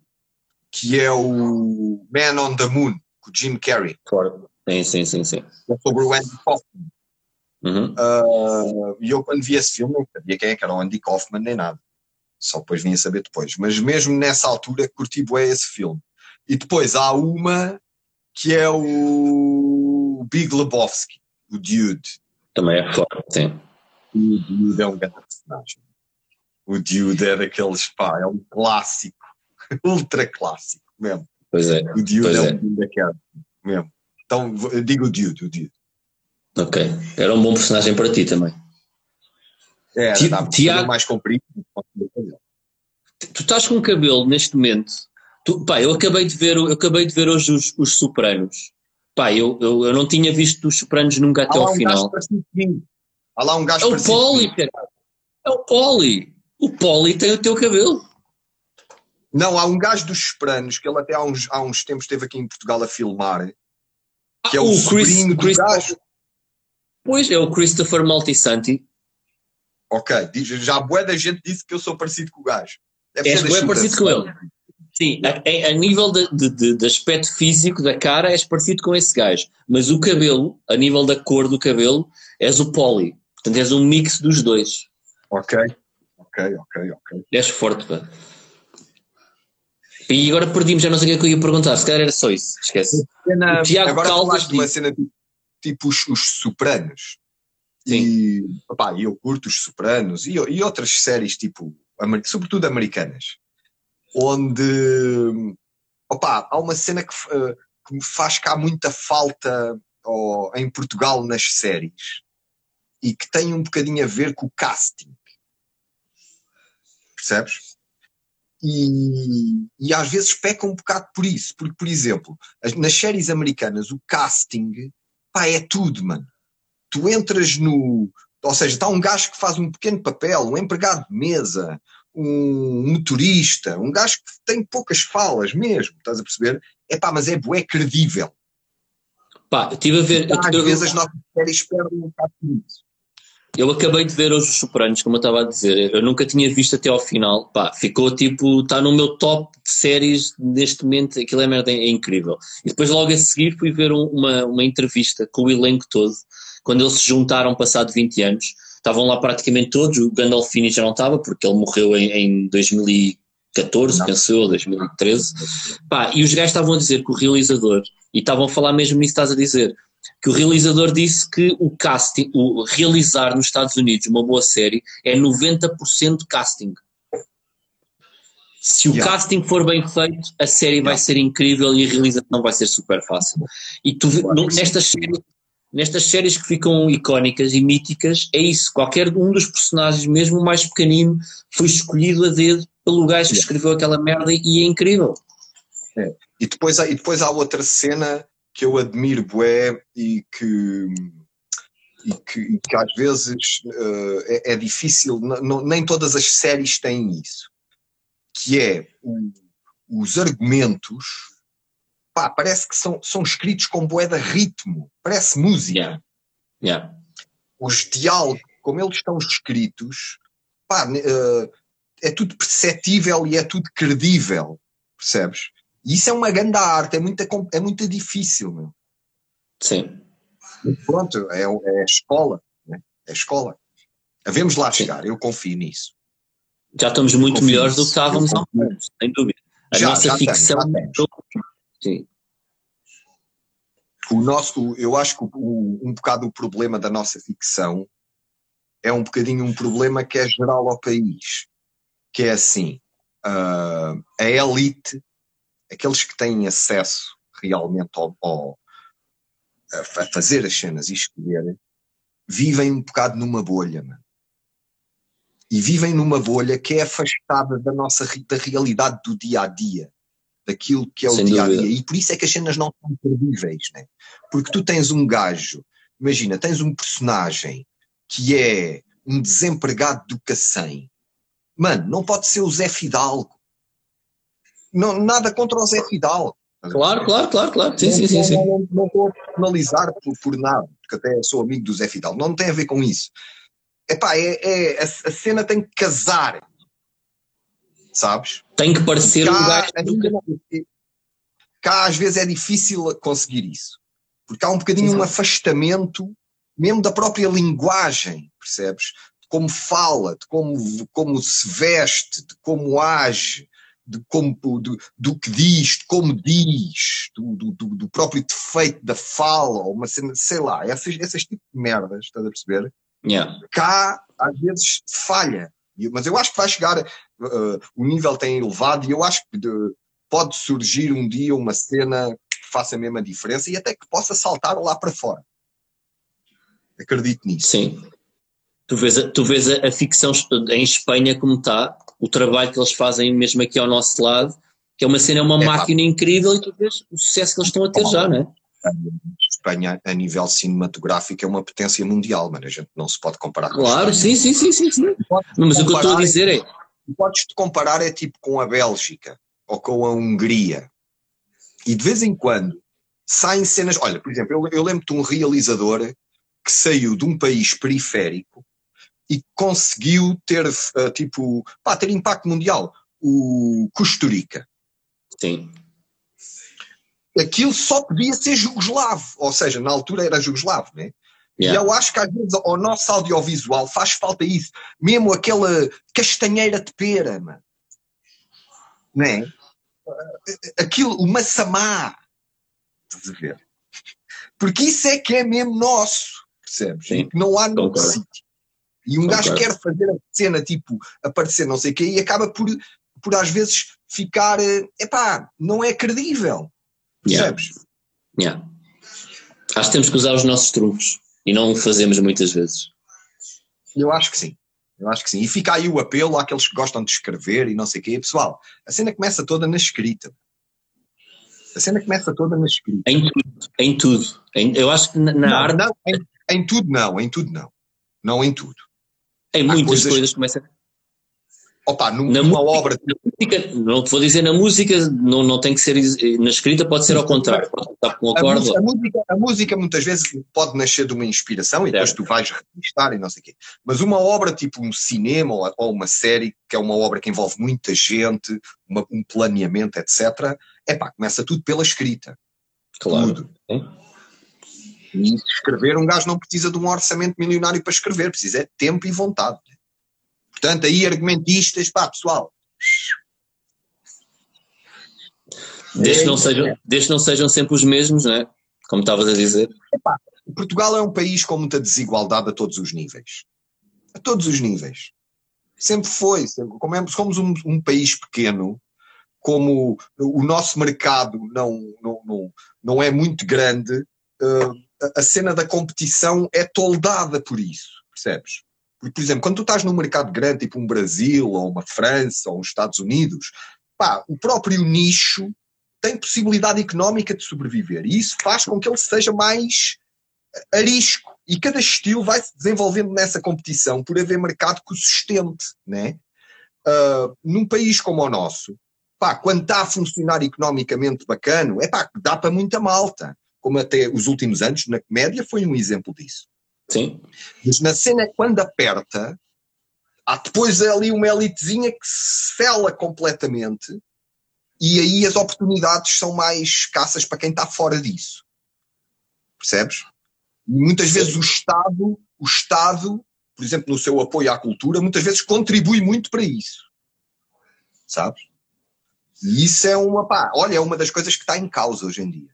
que é o Man on the Moon, com o Jim Carrey. Sim, sim, sim, sim. É sobre o Andy Kaufman. Uhum. Uh, e eu quando vi esse filme não sabia quem é que era o Andy Kaufman nem nada. Só depois vinha saber depois. Mas mesmo nessa altura curti bué esse filme. E depois há uma que é o Big Lebowski, o Dude. Também é forte, sim. O Dude é um grande personagem. O Dude é daqueles, pá, é um clássico, ultra clássico mesmo. Pois é. O Dude é, é um daqueles mesmo. Então, digo o Dude, o Dude. Ok. Era um bom personagem para ti também. É, Tiago, mais comprido. Tu estás com cabelo neste momento. Tu, pá, eu acabei de ver, eu acabei de ver hoje os, os Sopranos. Pá, eu, eu, eu não tinha visto os Sopranos nunca até ao um final. Há lá um gajo É o Poli, cara. É o Poli. O Poli tem o teu cabelo. Não, há um gajo dos Sopranos que ele até há uns, há uns tempos esteve aqui em Portugal a filmar. Que ah, é o, o Chris, Chris, gajo. Pois, é o Christopher Maltisanti. Ok, já a boa da gente disse que eu sou parecido com o gajo. Deve és parecido com ele. Sim, a, a nível de, de, de, aspecto físico da cara és parecido com esse gajo, mas o cabelo, a nível da cor do cabelo, és o poli. Portanto, és um mix dos dois. Ok, ok, ok, ok. És forte, pá. E agora perdimos, já não sei o que é que eu ia perguntar, se calhar era só isso, esquece. o Tiago agora Caldas de uma cena tipo, tipo os, os Sopranos. Sim. E opá, eu curto os Sopranos e, e outras séries tipo, sobretudo americanas, onde opá, há uma cena que, uh, que me faz cá muita falta oh, em Portugal nas séries e que tem um bocadinho a ver com o casting. Percebes? E, e às vezes peca um bocado por isso, porque, por exemplo, nas séries americanas o casting pá, é tudo, mano. Tu entras no. Ou seja, está um gajo que faz um pequeno papel, um empregado de mesa, um motorista, um gajo que tem poucas falas mesmo, estás a perceber? É pá, mas é bué credível. Pá, estive a ver. Pá, às vezes as nossas séries perdem um bocado disso. Eu acabei de ver hoje os Sopranos, como eu estava a dizer. Eu nunca tinha visto até ao final. Pá, ficou tipo, está no meu top de séries neste momento. Aquilo é merda, é, incrível. E depois, logo a seguir, fui ver um, uma, uma entrevista com o elenco todo, quando eles se juntaram, passado 20 anos. Estavam lá praticamente todos. O Gandolfini já não estava, porque ele morreu em, em 2014, não. penso eu, 2013. Pá, e os gajos estavam a dizer que o realizador, e estavam a falar mesmo nisso estás a dizer que o realizador disse que o casting, o realizar nos Estados Unidos uma boa série é 90% casting. Se o yeah. casting for bem feito, a série yeah. vai ser incrível e a realização vai ser super fácil. E tu, claro, nestas, séries, nestas séries que ficam icónicas e míticas, é isso. Qualquer um dos personagens, mesmo o mais pequenino, foi escolhido a dedo pelo gajo que yeah. escreveu aquela merda e é incrível. É. E, depois, e depois há outra cena que eu admiro bué e que, e que, e que às vezes uh, é, é, difícil, não, nem todas as séries têm isso, que é o, os argumentos, pá, parece que são, são escritos com bué de ritmo, parece música. Yeah. Yeah. Os diálogos como eles estão escritos, pá, uh, é tudo perceptível e é tudo credível, percebes? E isso é uma grande arte, é muito, é muito difícil, meu. Sim. E pronto, é, é a escola, né? é a escola. Havemos lá Sim. chegar, eu confio nisso. Já estamos muito melhores do que estávamos há anos, sem dúvida. A já, nossa já ficção. Tem, Sim. O nosso, eu acho que o, um bocado o problema da nossa ficção é um bocadinho um problema que é geral ao país, que é assim, uh, a elite, aqueles que têm acesso realmente ao, ao, a fazer as cenas e escolher, vivem um bocado numa bolha, mano. E vivem numa bolha que é afastada da nossa da realidade do dia a dia, daquilo que é o Sem dia a dia. E por isso é que as cenas não são perdíveis, né? Porque tu tens um gajo, imagina, tens um personagem que é um desempregado do Cacém. Mano, não pode ser o Zé Fidalgo. Não, nada contra o Zé Fidalgo. Claro, claro, claro, claro. Sim, não, sim, sim, sim. Não, não, estou a personalizar por, por, nada, porque até sou amigo do Zé Fidalgo. Não tem a ver com isso. Epá, é, é, a, a cena tem que casar. Sabes? Tem que parecer cá, um gajo. Cá às vezes é difícil conseguir isso. Porque há um bocadinho Exato. um afastamento, mesmo da própria linguagem, percebes? De como fala, de como, como se veste, de como age de como, do, do que diz, de como diz, do, do, do, próprio defeito da fala, ou uma cena, sei lá, essas, essas tipos de merdas, estás a perceber? Yeah. Cá, às vezes, falha. Mas eu acho que vai chegar, uh, o nível tem elevado e eu acho que de, pode surgir um dia uma cena que faça a mesma diferença e até que possa saltar lá para fora. Acredito nisso. Sim. Tu vês, a, tu vês a, a ficção em Espanha como está, o trabalho que eles fazem mesmo aqui ao nosso lado, que é uma cena, é uma é, máquina incrível e tu vês o sucesso que eles estão a ter já, não é? Espanha, a nível cinematográfico, é uma potência mundial, mas a gente não se pode comparar com Claro, sim, sim, sim, sim, sim. Mas o que eu estou a dizer é. Podes-te comparar é tipo com a Bélgica ou com a Hungria. E de vez em quando saem cenas. Olha, por exemplo, eu, eu lembro de um realizador que saiu de um país periférico e conseguiu ter, uh, tipo, pá, ter impacto mundial. O Costa Rica. Sim. Aquilo só podia ser jugoslavo, ou seja, na altura era jugoslavo, né? Yeah. E eu acho que às vezes ao nosso audiovisual faz falta isso, mesmo aquela castanheira de pera, mano. Né? Aquilo, o massamá. Estás a ver? Porque isso é que é mesmo nosso, percebes? Sim. Não há no sítio. E um gajo quer fazer a cena, tipo, aparecer não sei o quê, e acaba por, por às vezes ficar, eh, epá, não é credível. Percebes? Yeah. yeah. Acho que temos que usar os nossos trunfos e não o fazemos muitas vezes. Eu acho que sim. Eu acho que sim. E fica aí o apelo àqueles que gostam de escrever e não sei o quê. Pessoal, a cena começa toda na escrita. A cena começa toda na escrita. Em tudo. Em tudo. Em, eu acho que na, na não, arte. Não, em, em, tudo não, em tudo não. Não em tudo. Em muitas coisas, coisas começa. Opa, numa, na música, obra. Na música, não te vou dizer na música, não, não tem que ser. Na escrita pode ser ao contrário. Pode com um acorde. A, a, música, a música muitas vezes pode nascer de uma inspiração e depois tu vais registar e não sei o quê. Mas uma obra tipo um cinema ou, ou, uma série, que é uma obra que envolve muita gente, uma, um planeamento, etc., é pá, começa tudo pela escrita. Claro. Tudo. E escrever, um gajo não precisa de um orçamento milionário para escrever, precisa é de tempo e vontade. Portanto, aí argumentistas, pá, pessoal. Desde que não sejam, desde não sejam sempre os mesmos, não é? Como estavas a dizer. Epá, Portugal é um país com muita desigualdade a todos os níveis. A todos os níveis. Sempre foi. Sempre, como é, somos um, um, país pequeno, como o nosso mercado não, não, não, não é muito grande, uh, a cena da competição é toldada por isso, percebes? Porque, por exemplo, quando tu estás num mercado grande, tipo um Brasil, ou uma França, ou os Estados Unidos, pá, o próprio nicho tem possibilidade económica de sobreviver. E isso faz com que ele seja mais arisco. E cada estilo vai se desenvolvendo nessa competição por haver mercado sustente, né? Uh, num país como o nosso, pá, quando está a funcionar economicamente bacano, é pá, dá para muita malta como até os últimos anos, na comédia, foi um exemplo disso. Sim. Mas na cena, quando aperta, há depois ali uma elitezinha que se fela completamente e aí as oportunidades são mais escassas para quem está fora disso. Percebes? E muitas Sim. vezes o Estado, o Estado, por exemplo, no seu apoio à cultura, muitas vezes contribui muito para isso. Sabes? E isso é uma, pá, olha, é uma das coisas que está em causa hoje em dia.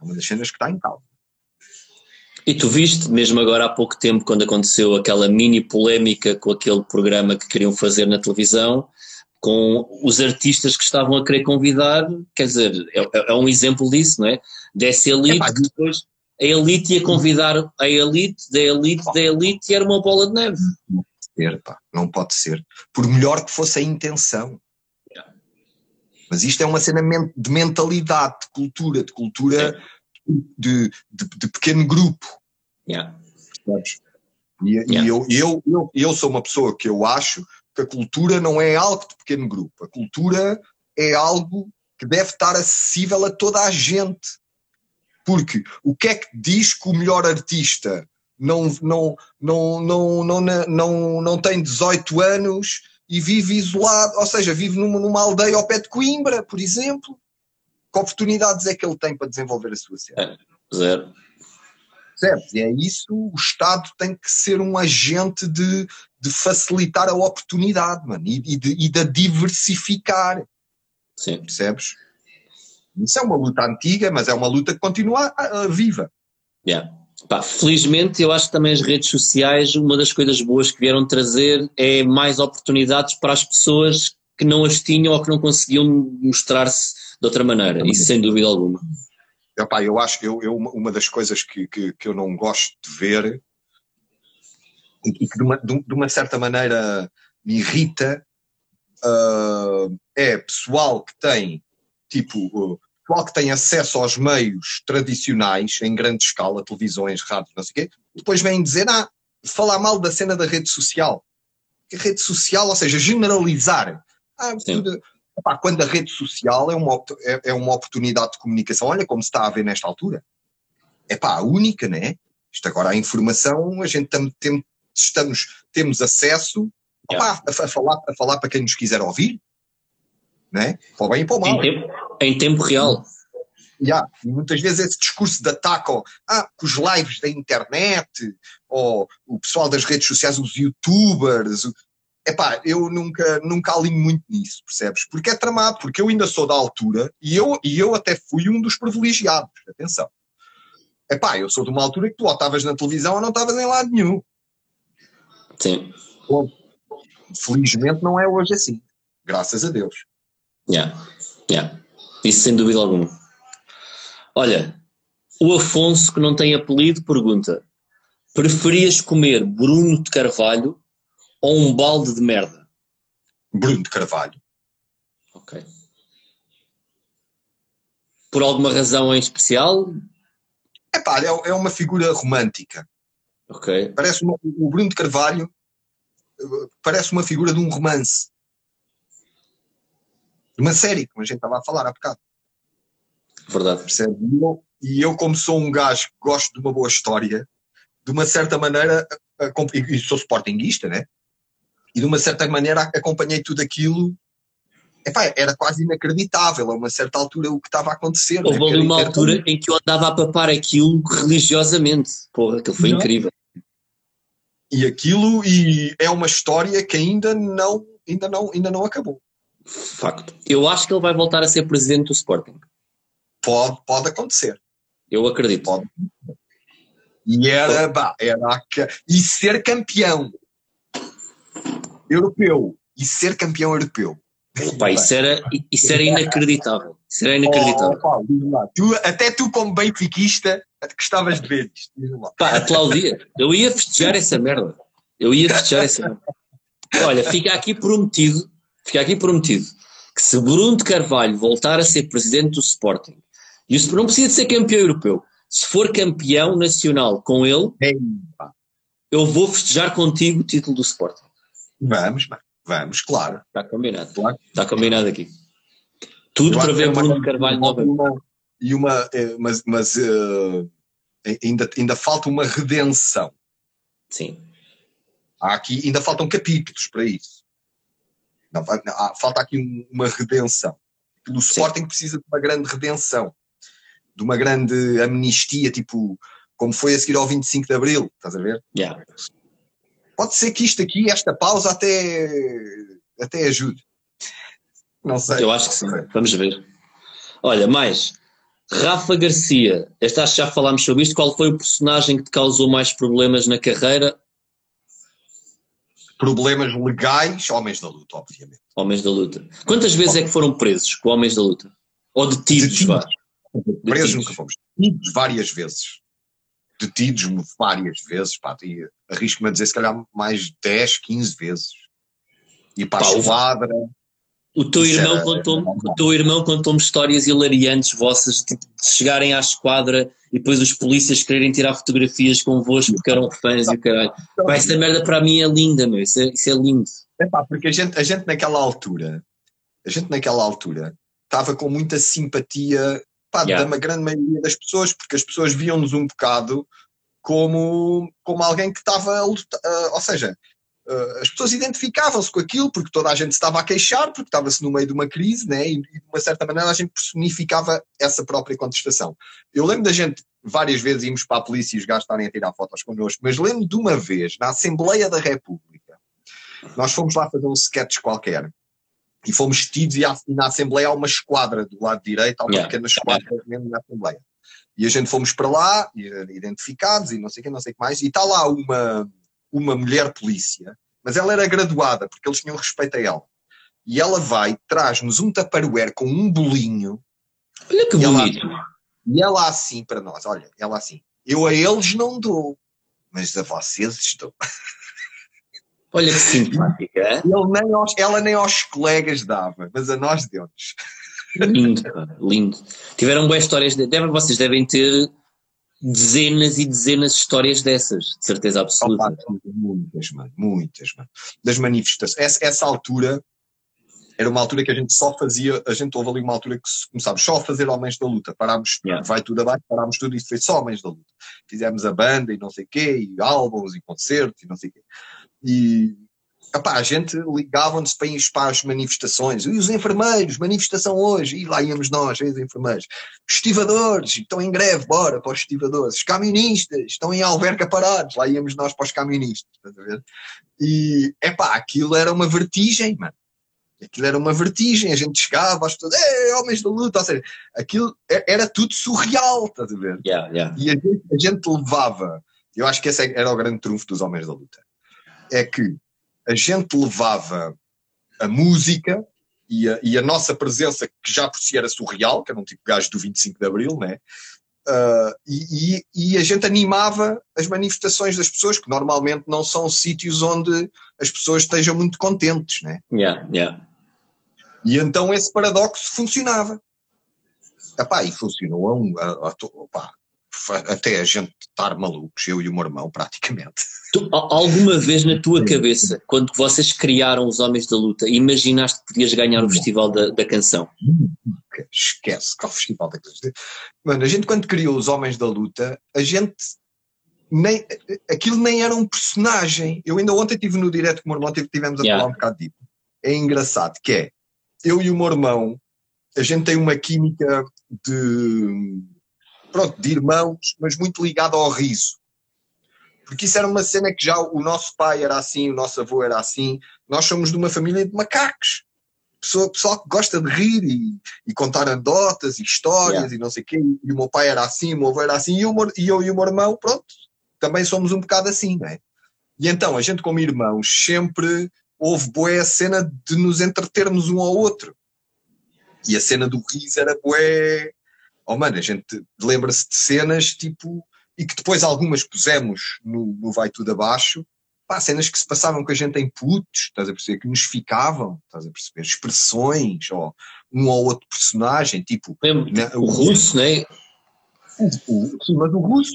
É uma das cenas que está em causa. E tu viste, mesmo agora há pouco tempo, quando aconteceu aquela mini polémica com aquele programa que queriam fazer na televisão, com os artistas que estavam a querer convidar, quer dizer, é, é um exemplo disso, não é? Dessa elite é, que depois a elite ia convidar a elite, da elite, da elite e era uma bola de neve. Não pode ser, pá, não pode ser. Por melhor que fosse a intenção. Mas isto é uma cena de mentalidade, de cultura, de cultura de, de, de, pequeno grupo. Yeah. E, yeah. e eu, eu, eu, eu sou uma pessoa que eu acho que a cultura não é algo de pequeno grupo. A cultura é algo que deve estar acessível a toda a gente. Porque o que é que diz que o melhor artista não, não, não, não, não, não, não, não tem 18 anos e vive isolado, ou seja, vive numa, numa aldeia ao pé de Coimbra, por exemplo? Que oportunidades é que ele tem para desenvolver a sua cena? É, zero. Percebes? E é isso, o Estado tem que ser um agente de, de facilitar a oportunidade, mano, e, e, de, e de diversificar. Sim. Percebes? Isso é uma luta antiga, mas é uma luta que continua uh, viva. Yeah. Pá, felizmente, eu acho que também as redes sociais, uma das coisas boas que vieram trazer é mais oportunidades para as pessoas que não as tinham ou que não conseguiam mostrar-se de outra maneira, isso sem dúvida alguma. Eu acho que eu, eu, uma das coisas que, que, que, eu não gosto de ver e que de uma, de uma certa maneira me irrita uh, é pessoal que tem tipo pessoal que tem acesso aos meios tradicionais em grande escala, televisões, rádios, não sei o quê, depois vêm dizer, ah, falar mal da cena da rede social. A rede social, ou seja, generalizar. Ah, Epá, quando a rede social é uma, é, é, uma oportunidade de comunicação, olha como se está a ver nesta altura. É pá, única, né? Isto agora a informação, a gente tam, tem, estamos, temos acesso yeah. a, a, falar, a falar para quem nos quiser ouvir, né? para o bem e para o mal. Em tempo real. Yeah. E muitas vezes esse discurso de ataque ao, ah, os lives da internet, ou o pessoal das redes sociais, os youtubers, epá, eu nunca, nunca alinho muito nisso, percebes? Porque é tramado, porque eu ainda sou da altura e eu, e eu até fui um dos privilegiados, atenção. Epá, eu sou de uma altura que tu ou estavas na televisão ou não estavas em lado nenhum. Sim. Bom, felizmente não é hoje assim, graças a Deus. Yeah. Yeah. Isso sem dúvida alguma. Olha, o Afonso, que não tem apelido, pergunta: preferias comer Bruno de Carvalho ou um balde de merda? Bruno de Carvalho. Ok. Por alguma razão em especial? Epá, é, é uma figura romântica. Ok. Parece uma, o Bruno de Carvalho parece uma figura de um romance. De uma série, como a gente estava a falar há bocado. Verdade. Percebe? E eu, e eu, como sou um gajo que gosto de uma boa história, de uma certa maneira, e sou sportinguista, né? e de uma certa maneira acompanhei tudo aquilo. Epá, era quase inacreditável a uma certa altura o que estava a acontecer. Houve ali uma altura em que eu andava a papar aquilo religiosamente. Porra, aquilo foi Não. incrível. E aquilo e é uma história que ainda não, ainda não, ainda não acabou. Facto. Eu acho que ele vai voltar a ser presidente do Sporting. Pode, pode acontecer. Eu acredito. Pode. E era, bah, era e ser campeão europeu e ser campeão europeu. Opa, isso, era, isso era inacreditável. Isso era inacreditável. Oh, opa, tu, até tu, como benfiquista, gostavas de ver isto. Pá, aplaudia. Eu ia festejar essa merda. Eu ia festejar essa merda. Olha, fica aqui prometido, fica aqui prometido que se Bruno de Carvalho voltar a ser presidente do Sporting, e o Sporting não precisa de ser campeão europeu, se for campeão nacional com ele, eu vou festejar contigo o título do Sporting. Vamos, vamos, claro. Está combinado. Claro. Está combinado aqui. Tudo para ver Bruno Carvalho novamente. E uma, eh, mas, mas uh, ainda, ainda falta uma redenção. Sim. Há aqui, ainda faltam capítulos para isso. Não, há, falta aqui uma redenção. O Sporting precisa de uma grande redenção, de uma grande amnistia, tipo, como foi a seguir ao 25 de Abril, estás a ver? Yeah. Pode ser que isto aqui, esta pausa, até, até ajude. Não sei. Eu acho que sim. Vamos ver. Olha, mais. Rafa Garcia, esta acho que já falámos sobre isto. Qual foi o personagem que te causou mais problemas na carreira? Problemas legais, homens da luta, obviamente. Homens da luta. Quantas vezes é que foram presos com homens da luta? Ou detidos, detidos. Presos nunca fomos. Detidos várias vezes. Detidos várias vezes, pá. Arrisco-me a dizer, se calhar, mais 10, 15 vezes. E para pá, a esquadra. O teu irmão contou-me o teu irmão contou-me histórias hilariantes vossas, tipo, de chegarem à esquadra e depois os polícias quererem tirar fotografias convosco porque eram fãs e o caralho. Pá, essa merda para mim é linda, meu. Isso é, isso é lindo. É pá, porque a gente, a gente naquela altura, a gente naquela altura estava com muita simpatia pá, yeah. da grande maioria das pessoas, porque as pessoas viam-nos um bocado como, como alguém que estava a lutar, ou seja, as pessoas identificavam-se com aquilo porque toda a gente estava a queixar, porque estava-se no meio de uma crise, né? E, e, de uma certa maneira a gente personificava essa própria contestação. Eu lembro da gente, várias vezes íamos para a polícia e os gajos estarem a tirar fotos connosco, mas lembro de uma vez, na Assembleia da República, nós fomos lá fazer um sketch qualquer e fomos tidos e, na Assembleia há uma esquadra do lado direito, há uma yeah. pequena esquadra mesmo na Assembleia. E a gente fomos para lá, identificados e não sei o que, não sei o que mais, e está lá uma, uma mulher polícia, mas ela era graduada, porque eles tinham respeito a ela. E ela vai, traz-nos um tupperware com um bolinho. Olha que e bonito. Ela, e ela assim para nós, olha, ela assim, eu a eles não dou, mas a vocês dou. Olha que simpática. Nem aos, ela nem aos colegas dava, mas a nós deu-nos. Lindo, lindo. Tiveram boas histórias, devem, vocês devem ter dezenas e dezenas de histórias dessas, de certeza absoluta. Opa, muitas, mano, muitas, mano. Das manifestações. Essa, essa, altura era uma altura que a gente só fazia, a gente houve ali uma altura que começámos só a fazer Homens da Luta, parámos, yeah. vai tudo abaixo, parámos tudo e foi só Homens da Luta. Fizemos a banda e não sei o quê, e álbuns e concertos e não sei o quê. E epá, a gente ligava-nos para ir para as manifestações. E os enfermeiros, manifestação hoje, e lá íamos nós, os enfermeiros. Os estivadores, estão em greve, bora para os estivadores. Os camionistas, estão em alverca parados, lá íamos nós para os camionistas. Estás a ver? E, epá, aquilo era uma vertigem, mano. Aquilo era uma vertigem, a gente chegava, as pessoas, é, homens da luta, ou seja, aquilo era tudo surreal, estás a ver? Yeah, yeah. E a gente, a gente levava, eu acho que esse era o grande trunfo dos homens da luta é que a gente levava a música e a, e a, nossa presença, que já por si era surreal, que era um tipo de gajo do 25 de Abril, né? Uh, e, e, e, a gente animava as manifestações das pessoas, que normalmente não são sítios onde as pessoas estejam muito contentes, né? Yeah, yeah. E então esse paradoxo funcionava. Epá, e funcionou a, a, a, até a gente estar malucos, eu e o meu irmão, praticamente. Tu, alguma vez na tua cabeça, quando vocês criaram os Homens da Luta, imaginaste que podias ganhar o Festival da, da Canção? Esquece, qual Festival da Canção? Mano, a gente quando criou os Homens da Luta, a gente nem, aquilo nem era um personagem. Eu ainda ontem estive no direto com o meu irmão, tivemos a yeah. falar um bocado disso. É engraçado que é, eu e o meu irmão, a gente tem uma química de pronto, de irmãos, mas muito ligado ao riso. Porque isso era uma cena que já o nosso pai era assim, o nosso avô era assim. Nós somos de uma família de macacos. Pessoa, pessoal que gosta de rir e, e contar anedotas e histórias yeah. e não sei o quê. E o meu pai era assim, o meu avô era assim, e, o, e eu e o meu irmão, pronto, também somos um bocado assim, não é? E então, a gente como irmãos sempre houve boa a cena de nos entretermos um ao outro. E a cena do riso era boé oh mano, a gente lembra-se de cenas tipo, e que depois algumas pusemos no, no Vai Tudo Abaixo, pá, cenas que se passavam com a gente em putos, estás a perceber, que nos ficavam, estás a perceber, expressões, ou um ou outro personagem, tipo... Né, o, o russo, né? O, sim, mas o russo,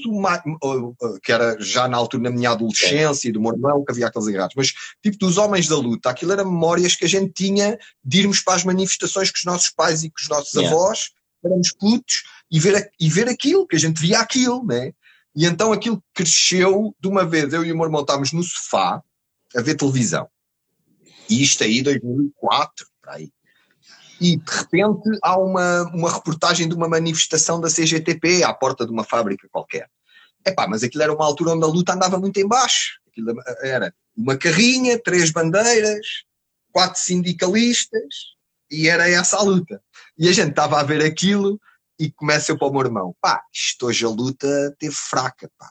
que era já na altura na minha adolescência e do meu irmão, que havia aqueles errados, mas tipo dos homens da luta, aquilo eram memórias que a gente tinha de irmos para as manifestações com os nossos pais e com os nossos yeah. avós éramos putos e ver, e ver aquilo, que a gente via aquilo, né? E então aquilo cresceu de uma vez. Eu e o meu irmão estávamos no sofá a ver televisão. E isto aí, 2004, para aí. E de repente há uma, uma reportagem de uma manifestação da CGTP à porta de uma fábrica qualquer. Epá, mas aquilo era uma altura onde a luta andava muito em baixo. Aquilo era uma carrinha, três bandeiras, quatro sindicalistas, e era essa a luta. E a gente estava a ver aquilo e começa eu para o meu irmão, pá, isto hoje a luta teve fraca, pá.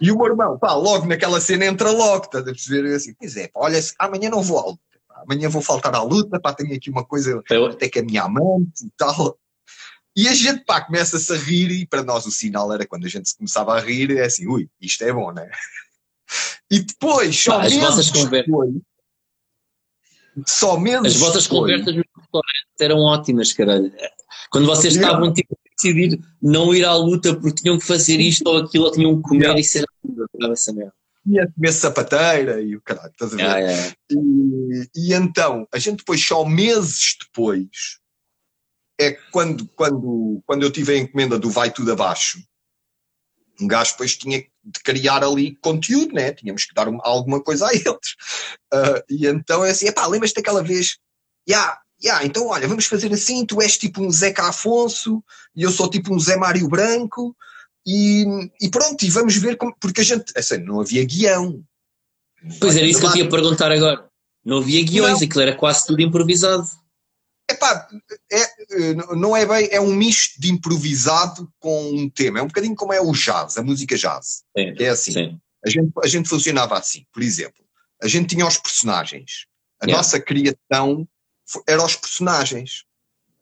E o meu irmão, pá, logo naquela cena entra logo, estás a perceber? assim, pois é, pá, olha, amanhã não vou à luta, pá, amanhã vou faltar à luta, pá, tenho aqui uma coisa, eu... até que a minha amante e tal. E a gente, pá, começa-se a rir e para nós o sinal era quando a gente se começava a rir, é assim, ui, isto é bom, né? E depois, só pá, vossas conversas. Só menos. As vossas conversas no restaurante eram ótimas, caralho. Quando vocês yeah. estavam tipo, a decidir não ir à luta porque tinham que fazer isto ou aquilo, ou tinham que comer yeah. e ser essa merda. Ia comer sapateira e o caralho, estás a ver? Yeah, yeah. E, e, então, a gente depois, só meses depois, é quando, quando, quando eu tive a encomenda do Vai Tudo Abaixo, um gajo depois tinha de criar ali conteúdo, né? Tínhamos que dar uma, alguma coisa a eles. Uh, e então é assim, epá, lembras-te daquela vez, já, yeah, yeah, então olha, vamos fazer assim, tu és tipo um Zeca Afonso e eu sou tipo um Zé Mário Branco e, e pronto, e vamos ver como, porque a gente, assim, não havia guião. Pois era isso que eu ia perguntar agora. Não havia guiões, não. aquilo era quase tudo improvisado. Epá, é, não é bem, é um misto de improvisado com um tema. É um bocadinho como é o jazz, a música jazz. Sim, é assim. Sim. A, gente, a gente funcionava assim. Por exemplo, a gente tinha os personagens. A yeah. nossa criação era os personagens.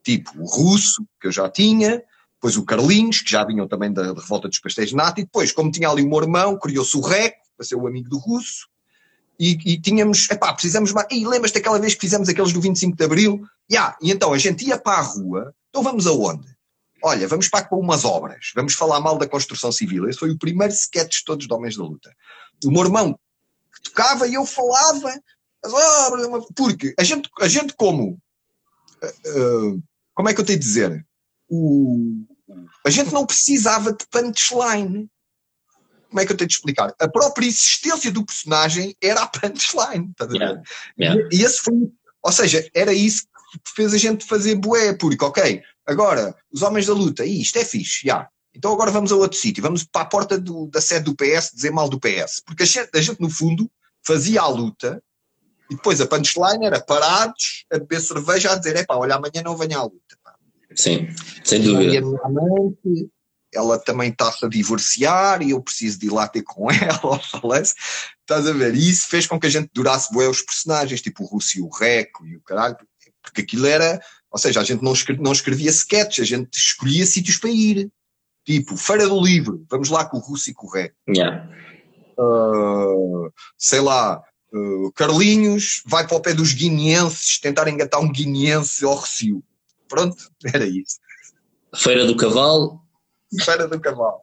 Tipo o Russo, que eu já tinha, depois o Carlinhos, que já vinham também da, da Revolta dos Pastéis de Nata, e depois, como tinha ali o meu irmão, criou-se o Reco, para ser o amigo do Russo, e, e tínhamos, epá, precisamos mais. E lembras-te daquela vez que fizemos aqueles do 25 de Abril? Yeah, e então a gente ia para a rua, então vamos aonde? Olha, vamos para, umas obras, vamos falar mal da construção civil. Esse foi o primeiro sketch de todos de Homens da Luta. O meu irmão tocava e eu falava porque a gente, a gente como, uh, como é que eu tenho de dizer? O, a gente não precisava de punchline como é que eu tenho de explicar? A própria existência do personagem era a punchline, estás a ver? Yeah. Yeah. E, e esse foi, ou seja, era isso que fez a gente fazer bué, porque, ok, agora, os homens da luta, isto é fixe, já. Yeah. Então agora vamos a outro sítio, vamos para a porta do, da sede do PS dizer mal do PS, porque a gente, a gente, no fundo, fazia a luta e depois a punchline era parados a beber cerveja a dizer, é pá, olha, amanhã não venha à luta. Pá. Sim, sem dúvida. E a minha amante, ela também está-se a divorciar e eu preciso de ir lá ter com ela, falece. Estás a ver? E isso fez com que a gente durasse bué os personagens, tipo o Russo e o Reco e o caralho, porque aquilo era, ou seja, a gente não escrevia, não escrevia sketches, a gente escolhia sítios para ir. Tipo, Feira do Livro, vamos lá com o Russo e com o Reco. Yeah. Uh, sei lá, uh, Carlinhos vai para o pé dos guineenses tentar engatar um guineense ao Recio. Pronto, era isso. Feira do Cavalo, Feira do Cavalo.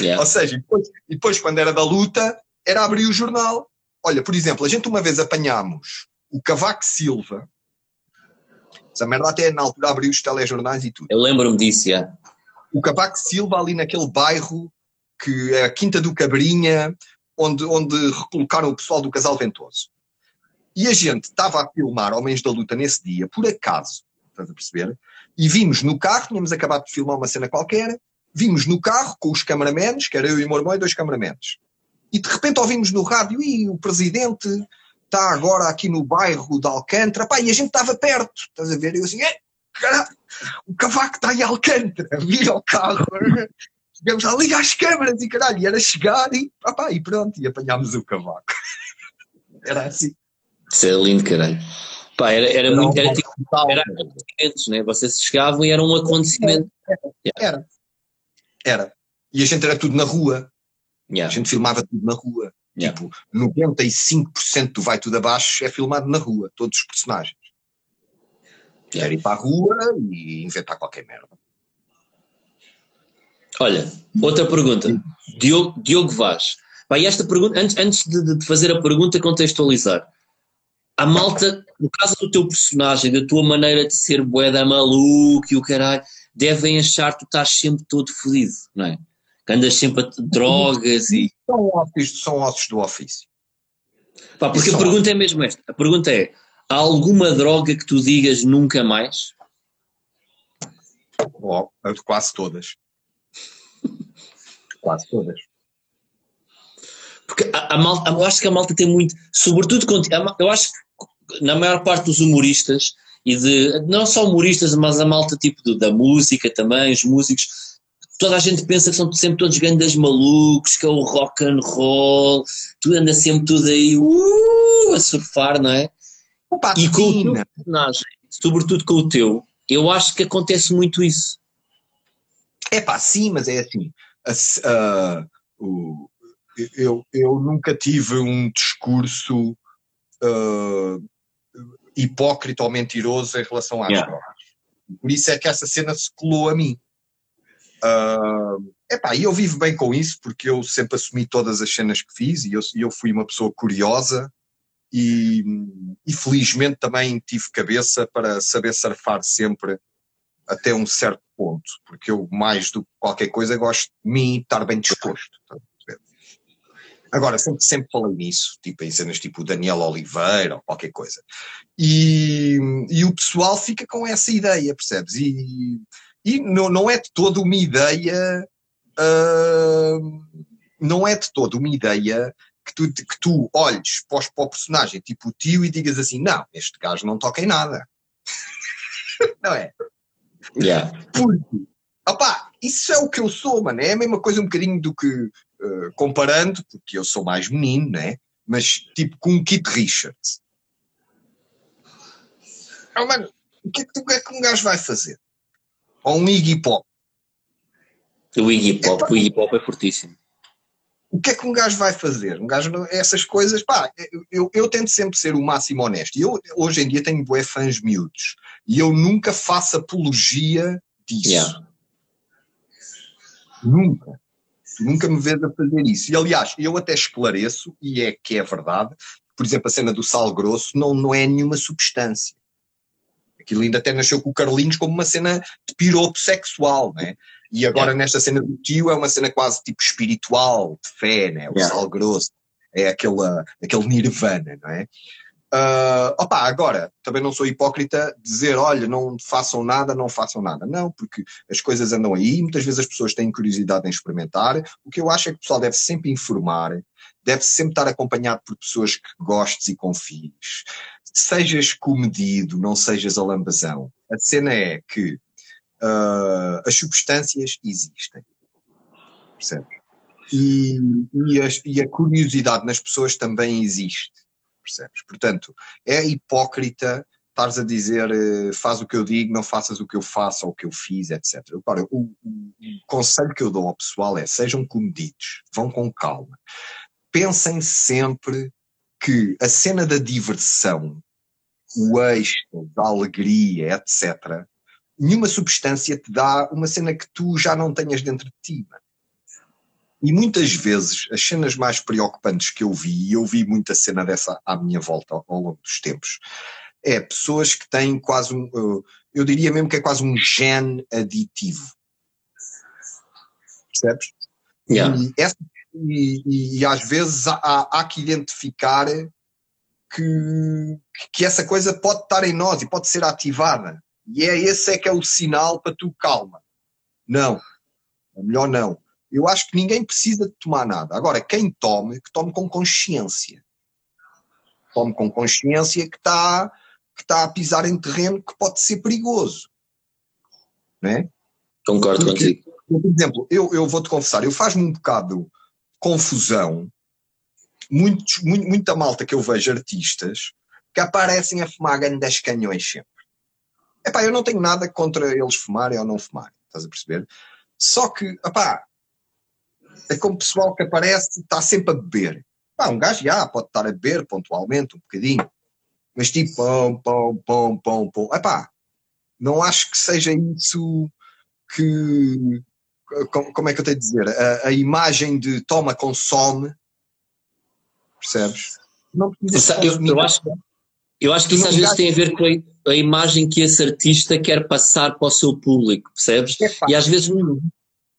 Yeah. Ou seja, depois, depois, quando era da luta, era abrir o jornal. Olha, por exemplo, a gente uma vez apanhámos o Cavaco Silva, essa merda até na altura abriu os telejornais e tudo. Eu lembro-me disso, yeah. O Cavaco Silva ali naquele bairro que é a Quinta do Cabrinha, onde, onde recolocaram o pessoal do Casal Ventoso. E a gente estava a filmar Homens da Luta nesse dia, por acaso, estás a perceber? E vimos no carro, tínhamos acabado de filmar uma cena qualquer, vimos no carro com os cameramenos, que era eu e o meu irmão e dois cameramenos. E de repente ouvimos no rádio, e o presidente está agora aqui no bairro de Alcântara, pá, e a gente estava perto, estás a ver? E eu assim, é, caralho, o cavaco está em Alcântara, vira o carro, chegamos lá, liga as câmaras e caralho, e era chegar e, pá, e pronto, e apanhámos o cavaco. era assim. Isso é lindo, caralho. Pá, era, era, era muito, era, tipo, era acontecimentos, né? Vocês chegavam e era um acontecimento. Era. Era. era. E a gente era tudo na rua. Yeah. A gente filmava tudo na rua. Yeah. Tipo, 95% do Vai Tudo Abaixo é filmado na rua, todos os personagens. Yeah. Era ir para a rua e inventar qualquer merda. Olha, outra pergunta. Diogo, Diogo Vaz. E esta pergunta, antes, antes de, de fazer a pergunta, contextualizar a malta, no caso do teu personagem, da tua maneira de ser boeda maluco e o caralho, devem achar que tu estás sempre todo fodido, não é? Que andas sempre a drogas e. São ossos, são ossos do ofício. Pá, porque a pergunta é mesmo esta. A pergunta é: há alguma droga que tu digas nunca mais? Oh, quase todas. Quase todas. Porque a, a malta, eu acho que a malta tem muito, sobretudo eu acho que na maior parte dos humoristas, e de, não só humoristas, mas a malta tipo do, da música também, os músicos, toda a gente pensa que são sempre todos grandes malucos, que é o rock and roll, tu anda sempre tudo aí uh, a surfar, não é? Opa, e com o teu personagem, sobretudo com o teu, eu acho que acontece muito isso. É pá, sim, mas é assim. Uh, uh, eu, eu nunca tive um discurso uh, hipócrita ou mentiroso em relação às yeah. drogas. Por isso é que essa cena se colou a mim. Uh, epá, e eu vivo bem com isso porque eu sempre assumi todas as cenas que fiz e eu, eu fui uma pessoa curiosa e, e, felizmente também tive cabeça para saber surfar sempre até um certo ponto, porque eu mais do que qualquer coisa gosto de mim estar bem disposto. Agora, sempre, sempre falei nisso, tipo em cenas tipo Daniel Oliveira ou qualquer coisa. E, e o pessoal fica com essa ideia, percebes? E, e não, não é de todo uma ideia. Uh, não é de todo uma ideia que tu, que tu olhes para, para o personagem, tipo o tio, e digas assim: não, este gajo não toca em nada. não é? Yeah. Porque, opá, isso é o que eu sou, mano. É a mesma coisa um bocadinho do que, uh, comparando, porque eu sou mais menino, né? Mas tipo com um Kit Richards. Oh, mano, o que é que, o que, é que um gajo vai fazer? Ou um Iggy Pop? O Iggy Pop, é, o Iggy Pop é fortíssimo. O que é que um gajo vai fazer? Um gajo, essas coisas, pá, eu, eu, eu tento sempre ser o máximo honesto. E eu, hoje em dia, tenho bué fãs miúdos. E eu nunca faço apologia disso. Yeah. Nunca. Nunca me vês a fazer isso. E aliás, eu até esclareço, e é que é verdade, por exemplo, a cena do sal grosso não, não é nenhuma substância. Aquilo ainda até nasceu com o Carlinhos como uma cena de piropo sexual, né? E agora yeah. nesta cena do tio é uma cena quase tipo espiritual, de fé, né? O yeah. sal grosso. É aquele, aquele nirvana, não é? Uh, opa, agora, também não sou hipócrita dizer, olha, não façam nada, não façam nada. Não, porque as coisas andam aí, muitas vezes as pessoas têm curiosidade em experimentar. O que eu acho é que o pessoal deve sempre informar, deve sempre estar acompanhado por pessoas que gostes e confies. Sejas comedido, não sejas alambazão. A cena é que uh, as substâncias existem. Percebes? E, e, a, e a curiosidade nas pessoas também existe percebes? Portanto, é hipócrita estares a dizer eh, faz o que eu digo, não faças o que eu faço ou o que eu fiz, etc. Agora, o, o, conselho que eu dou ao pessoal é sejam comedidos, vão com calma. Pensem sempre que a cena da diversão, o êxito, da alegria, etc., nenhuma substância te dá uma cena que tu já não tenhas dentro de ti. Mano. E muitas vezes as cenas mais preocupantes que eu vi, e eu vi muita cena dessa à minha volta ao, ao longo dos tempos, é pessoas que têm quase um, eu diria mesmo que é quase um gene aditivo. Percebes? Yeah. E, essa, e, e, às vezes há, há que identificar que, que essa coisa pode estar em nós e pode ser ativada. E é esse é que é o sinal para tu calma. Não. É melhor não. Eu acho que ninguém precisa de tomar nada. Agora, quem tome, que tome com consciência. Tome com consciência que está que está a pisar em terreno que pode ser perigoso. Não é? Concordo Porque, contigo. Por exemplo, eu, eu vou-te confessar, eu faz-me um bocado confusão muitos, muito, muita malta que eu vejo artistas que aparecem a fumar das canhões sempre. Epá, eu não tenho nada contra eles fumarem ou não fumarem, estás a perceber? Só que, epá, é como pessoal que aparece está sempre a beber. Pá, um gajo já pode estar a beber pontualmente um bocadinho, mas tipo, pão, pão, pão, pão, pão. Epá, não acho que seja isso que. Como é que eu tenho de dizer? A, a imagem de toma, consome, percebes? Não precisa eu, eu, acho, eu acho que isso às vezes tem a ver com a, a, imagem que esse artista quer passar para o seu público, percebes? É e às vezes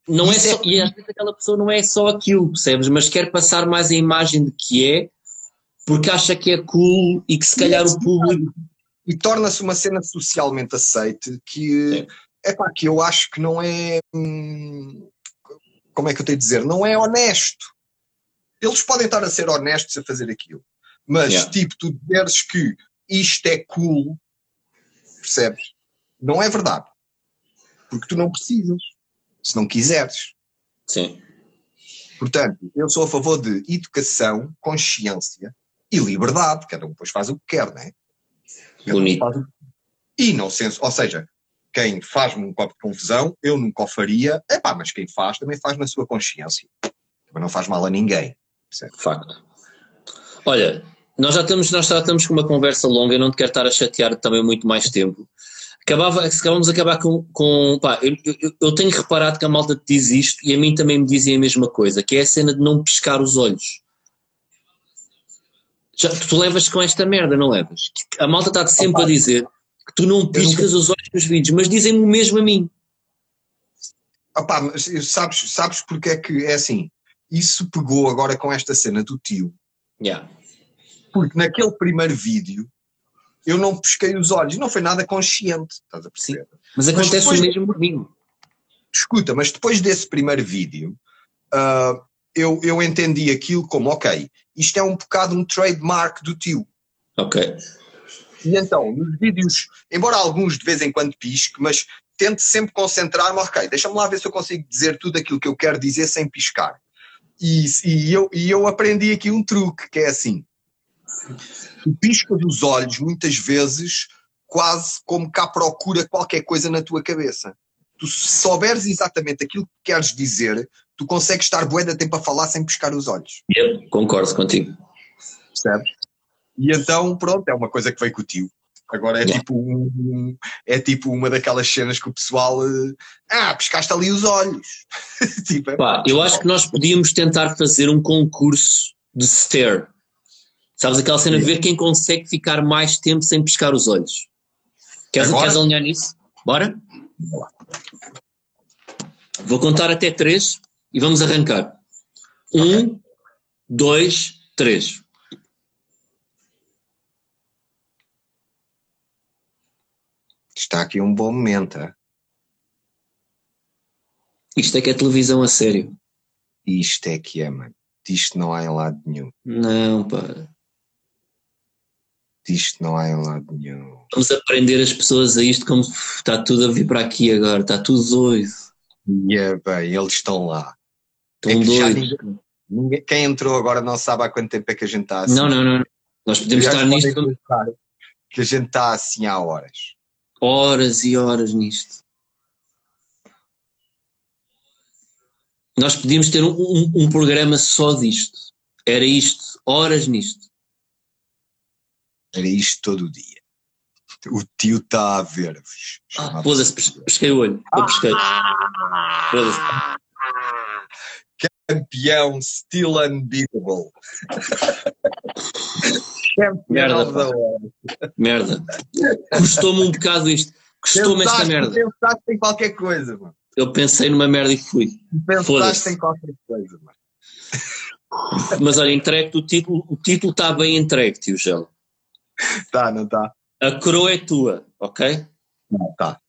não é só, e às vezes aquela pessoa não é só aquilo, percebes? Mas quer passar mais a imagem de que é, porque acha que é cool e que se calhar o público. E torna-se uma cena socialmente aceite que é pá, que eu acho que não é. Hum, como é que eu tenho de dizer? Não é honesto. Eles podem estar a ser honestos a fazer aquilo. Mas, Yeah. tipo, tu dizeres que isto é cool, percebes? Não é verdade. Porque tu não precisas. Se não quiseres. Sim. Portanto, eu sou a favor de educação, consciência e liberdade. Cada um depois faz o que quer, não é? Cada um Bonito. faz que- E não senso, ou seja, quem faz-me um copo de confusão, eu nunca o faria. Epá, mas quem faz também faz na sua consciência. Também não faz mal a ninguém. percebe? Facto. Olha, nós já estamos, nós já estamos com uma conversa longa, eu não te quero estar a chatear também muito mais tempo. Acabava, acabamos a acabar com. com pá, eu, eu- eu tenho reparado que a malta te diz isto e a mim também me dizem a mesma coisa, que é a cena de não pescar os olhos. Já, tu levas com esta merda, não levas? A malta está-te sempre a dizer que tu não piscas os olhos nos vídeos, mas dizem-me o mesmo a mim. Opá, mas sabes, sabes porque é que é assim? Isso pegou agora com esta cena do tio. Yeah. Porque naquele primeiro vídeo eu não pesquei os olhos. Não foi nada consciente. Estás a perceber? Mas acontece depois- o mesmo comigo. escuta, mas depois desse primeiro vídeo, ah, eu, eu entendi aquilo como, ok, isto é um bocado um trademark do tio. Ok. E então, nos vídeos, embora alguns de vez em quando pisque, mas tento sempre concentrar-me, ok, deixa-me lá ver se eu consigo dizer tudo aquilo que eu quero dizer sem piscar. E, e eu, e eu aprendi aqui um truque, que é assim, tu piscas os olhos muitas vezes quase como cá procura qualquer coisa na tua cabeça. Tu se souberes exatamente aquilo que queres dizer, tu consegues estar bué de tempo a falar sem piscar os olhos. Eu concordo contigo. percebes? E então, pronto, é uma coisa que veio com o tio. Agora é Yeah. tipo um, um- é tipo uma daquelas cenas que o pessoal eh, ah, pescaste ali os olhos. tipo, é Pá, eu acho que nós podíamos tentar fazer um concurso de stare. Sabes aquela cena de ver quem consegue ficar mais tempo sem pescar os olhos. Queres, Agora? queres alinhar nisso? Bora? Vou contar até três e vamos arrancar. Um, dois, três. está aqui um bom momento. ah. Isto é que é televisão a sério. Isto é que é, mano. Disto não há em lado nenhum. Não, pá. Disto não há em lado nenhum. Vamos aprender as pessoas a isto como está tudo a vir para aqui agora. Está tudo doido. E é bem, eles estão lá. Estão É doidos. ninguém- quem entrou agora não sabe há quanto tempo é que a gente está assim. Não, não, não. Nós podemos estar nisto pensar Que a gente está assim há horas. horas e horas nisto. Nós podíamos ter um, um- um programa só disto. Era isto, horas nisto. Era isto todo o dia. O tio está a ver-vos. Ah, Foda-se, pes- pesquei o olho. Eu pesquei. Foda-se. Campeão still unbeatable. Merda, da pá. hora. Merda. Custou-me um bocado isto. Custou-me esta merda. Pensaste em qualquer coisa, mano. Eu pensei numa merda e fui. Pensaste em qualquer coisa, mano. Mas olha, entregue o título. O título está bem entregue, tio Gel. Tá, não tá? A coroa é tua, ok? Não, tá.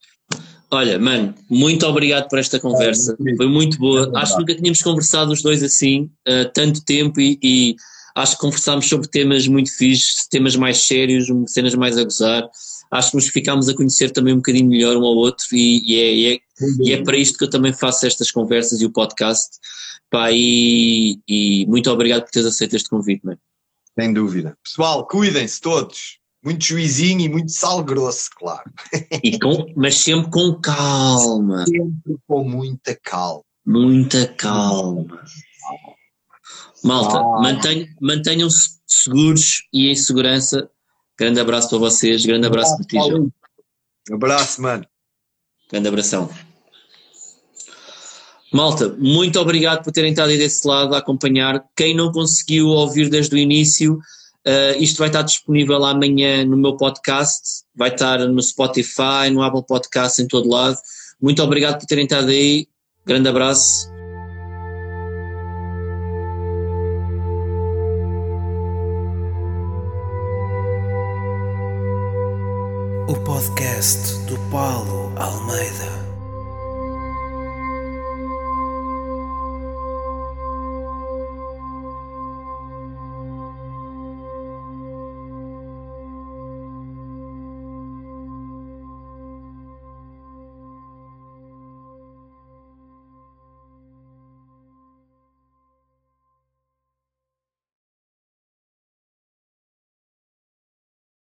Olha, mano, muito obrigado por esta conversa. muito Foi muito boa. verdade. Acho que nunca tínhamos conversado os dois assim, há tanto tempo, e, e acho que conversámos sobre temas muito fixes, temas mais sérios, cenas mais a gozar. Acho que nos ficámos a conhecer também um bocadinho melhor um ao outro, e, e é, e é- e é para isto que eu também faço estas conversas e o podcast. Pá, e, e muito obrigado por teres aceito este convite, mano. Sem dúvida. Pessoal, cuidem-se todos. Muito juizinho e muito sal grosso, claro. E com, mas sempre com calma, Sempre com muita calma. muita calma. Malta, Ah. mantenham- mantenham-se seguros e em segurança. Grande abraço para vocês, grande abraço para ti. Um abraço, mano. Grande abração. Malta, muito obrigado por terem estado aí desse lado a acompanhar. Quem não conseguiu ouvir desde o início, eh, isto vai estar disponível amanhã no meu podcast, vai estar no Spotify, no Apple Podcast, em todo lado. Muito obrigado por terem estado aí. Grande abraço. O podcast do Paulo Almeida.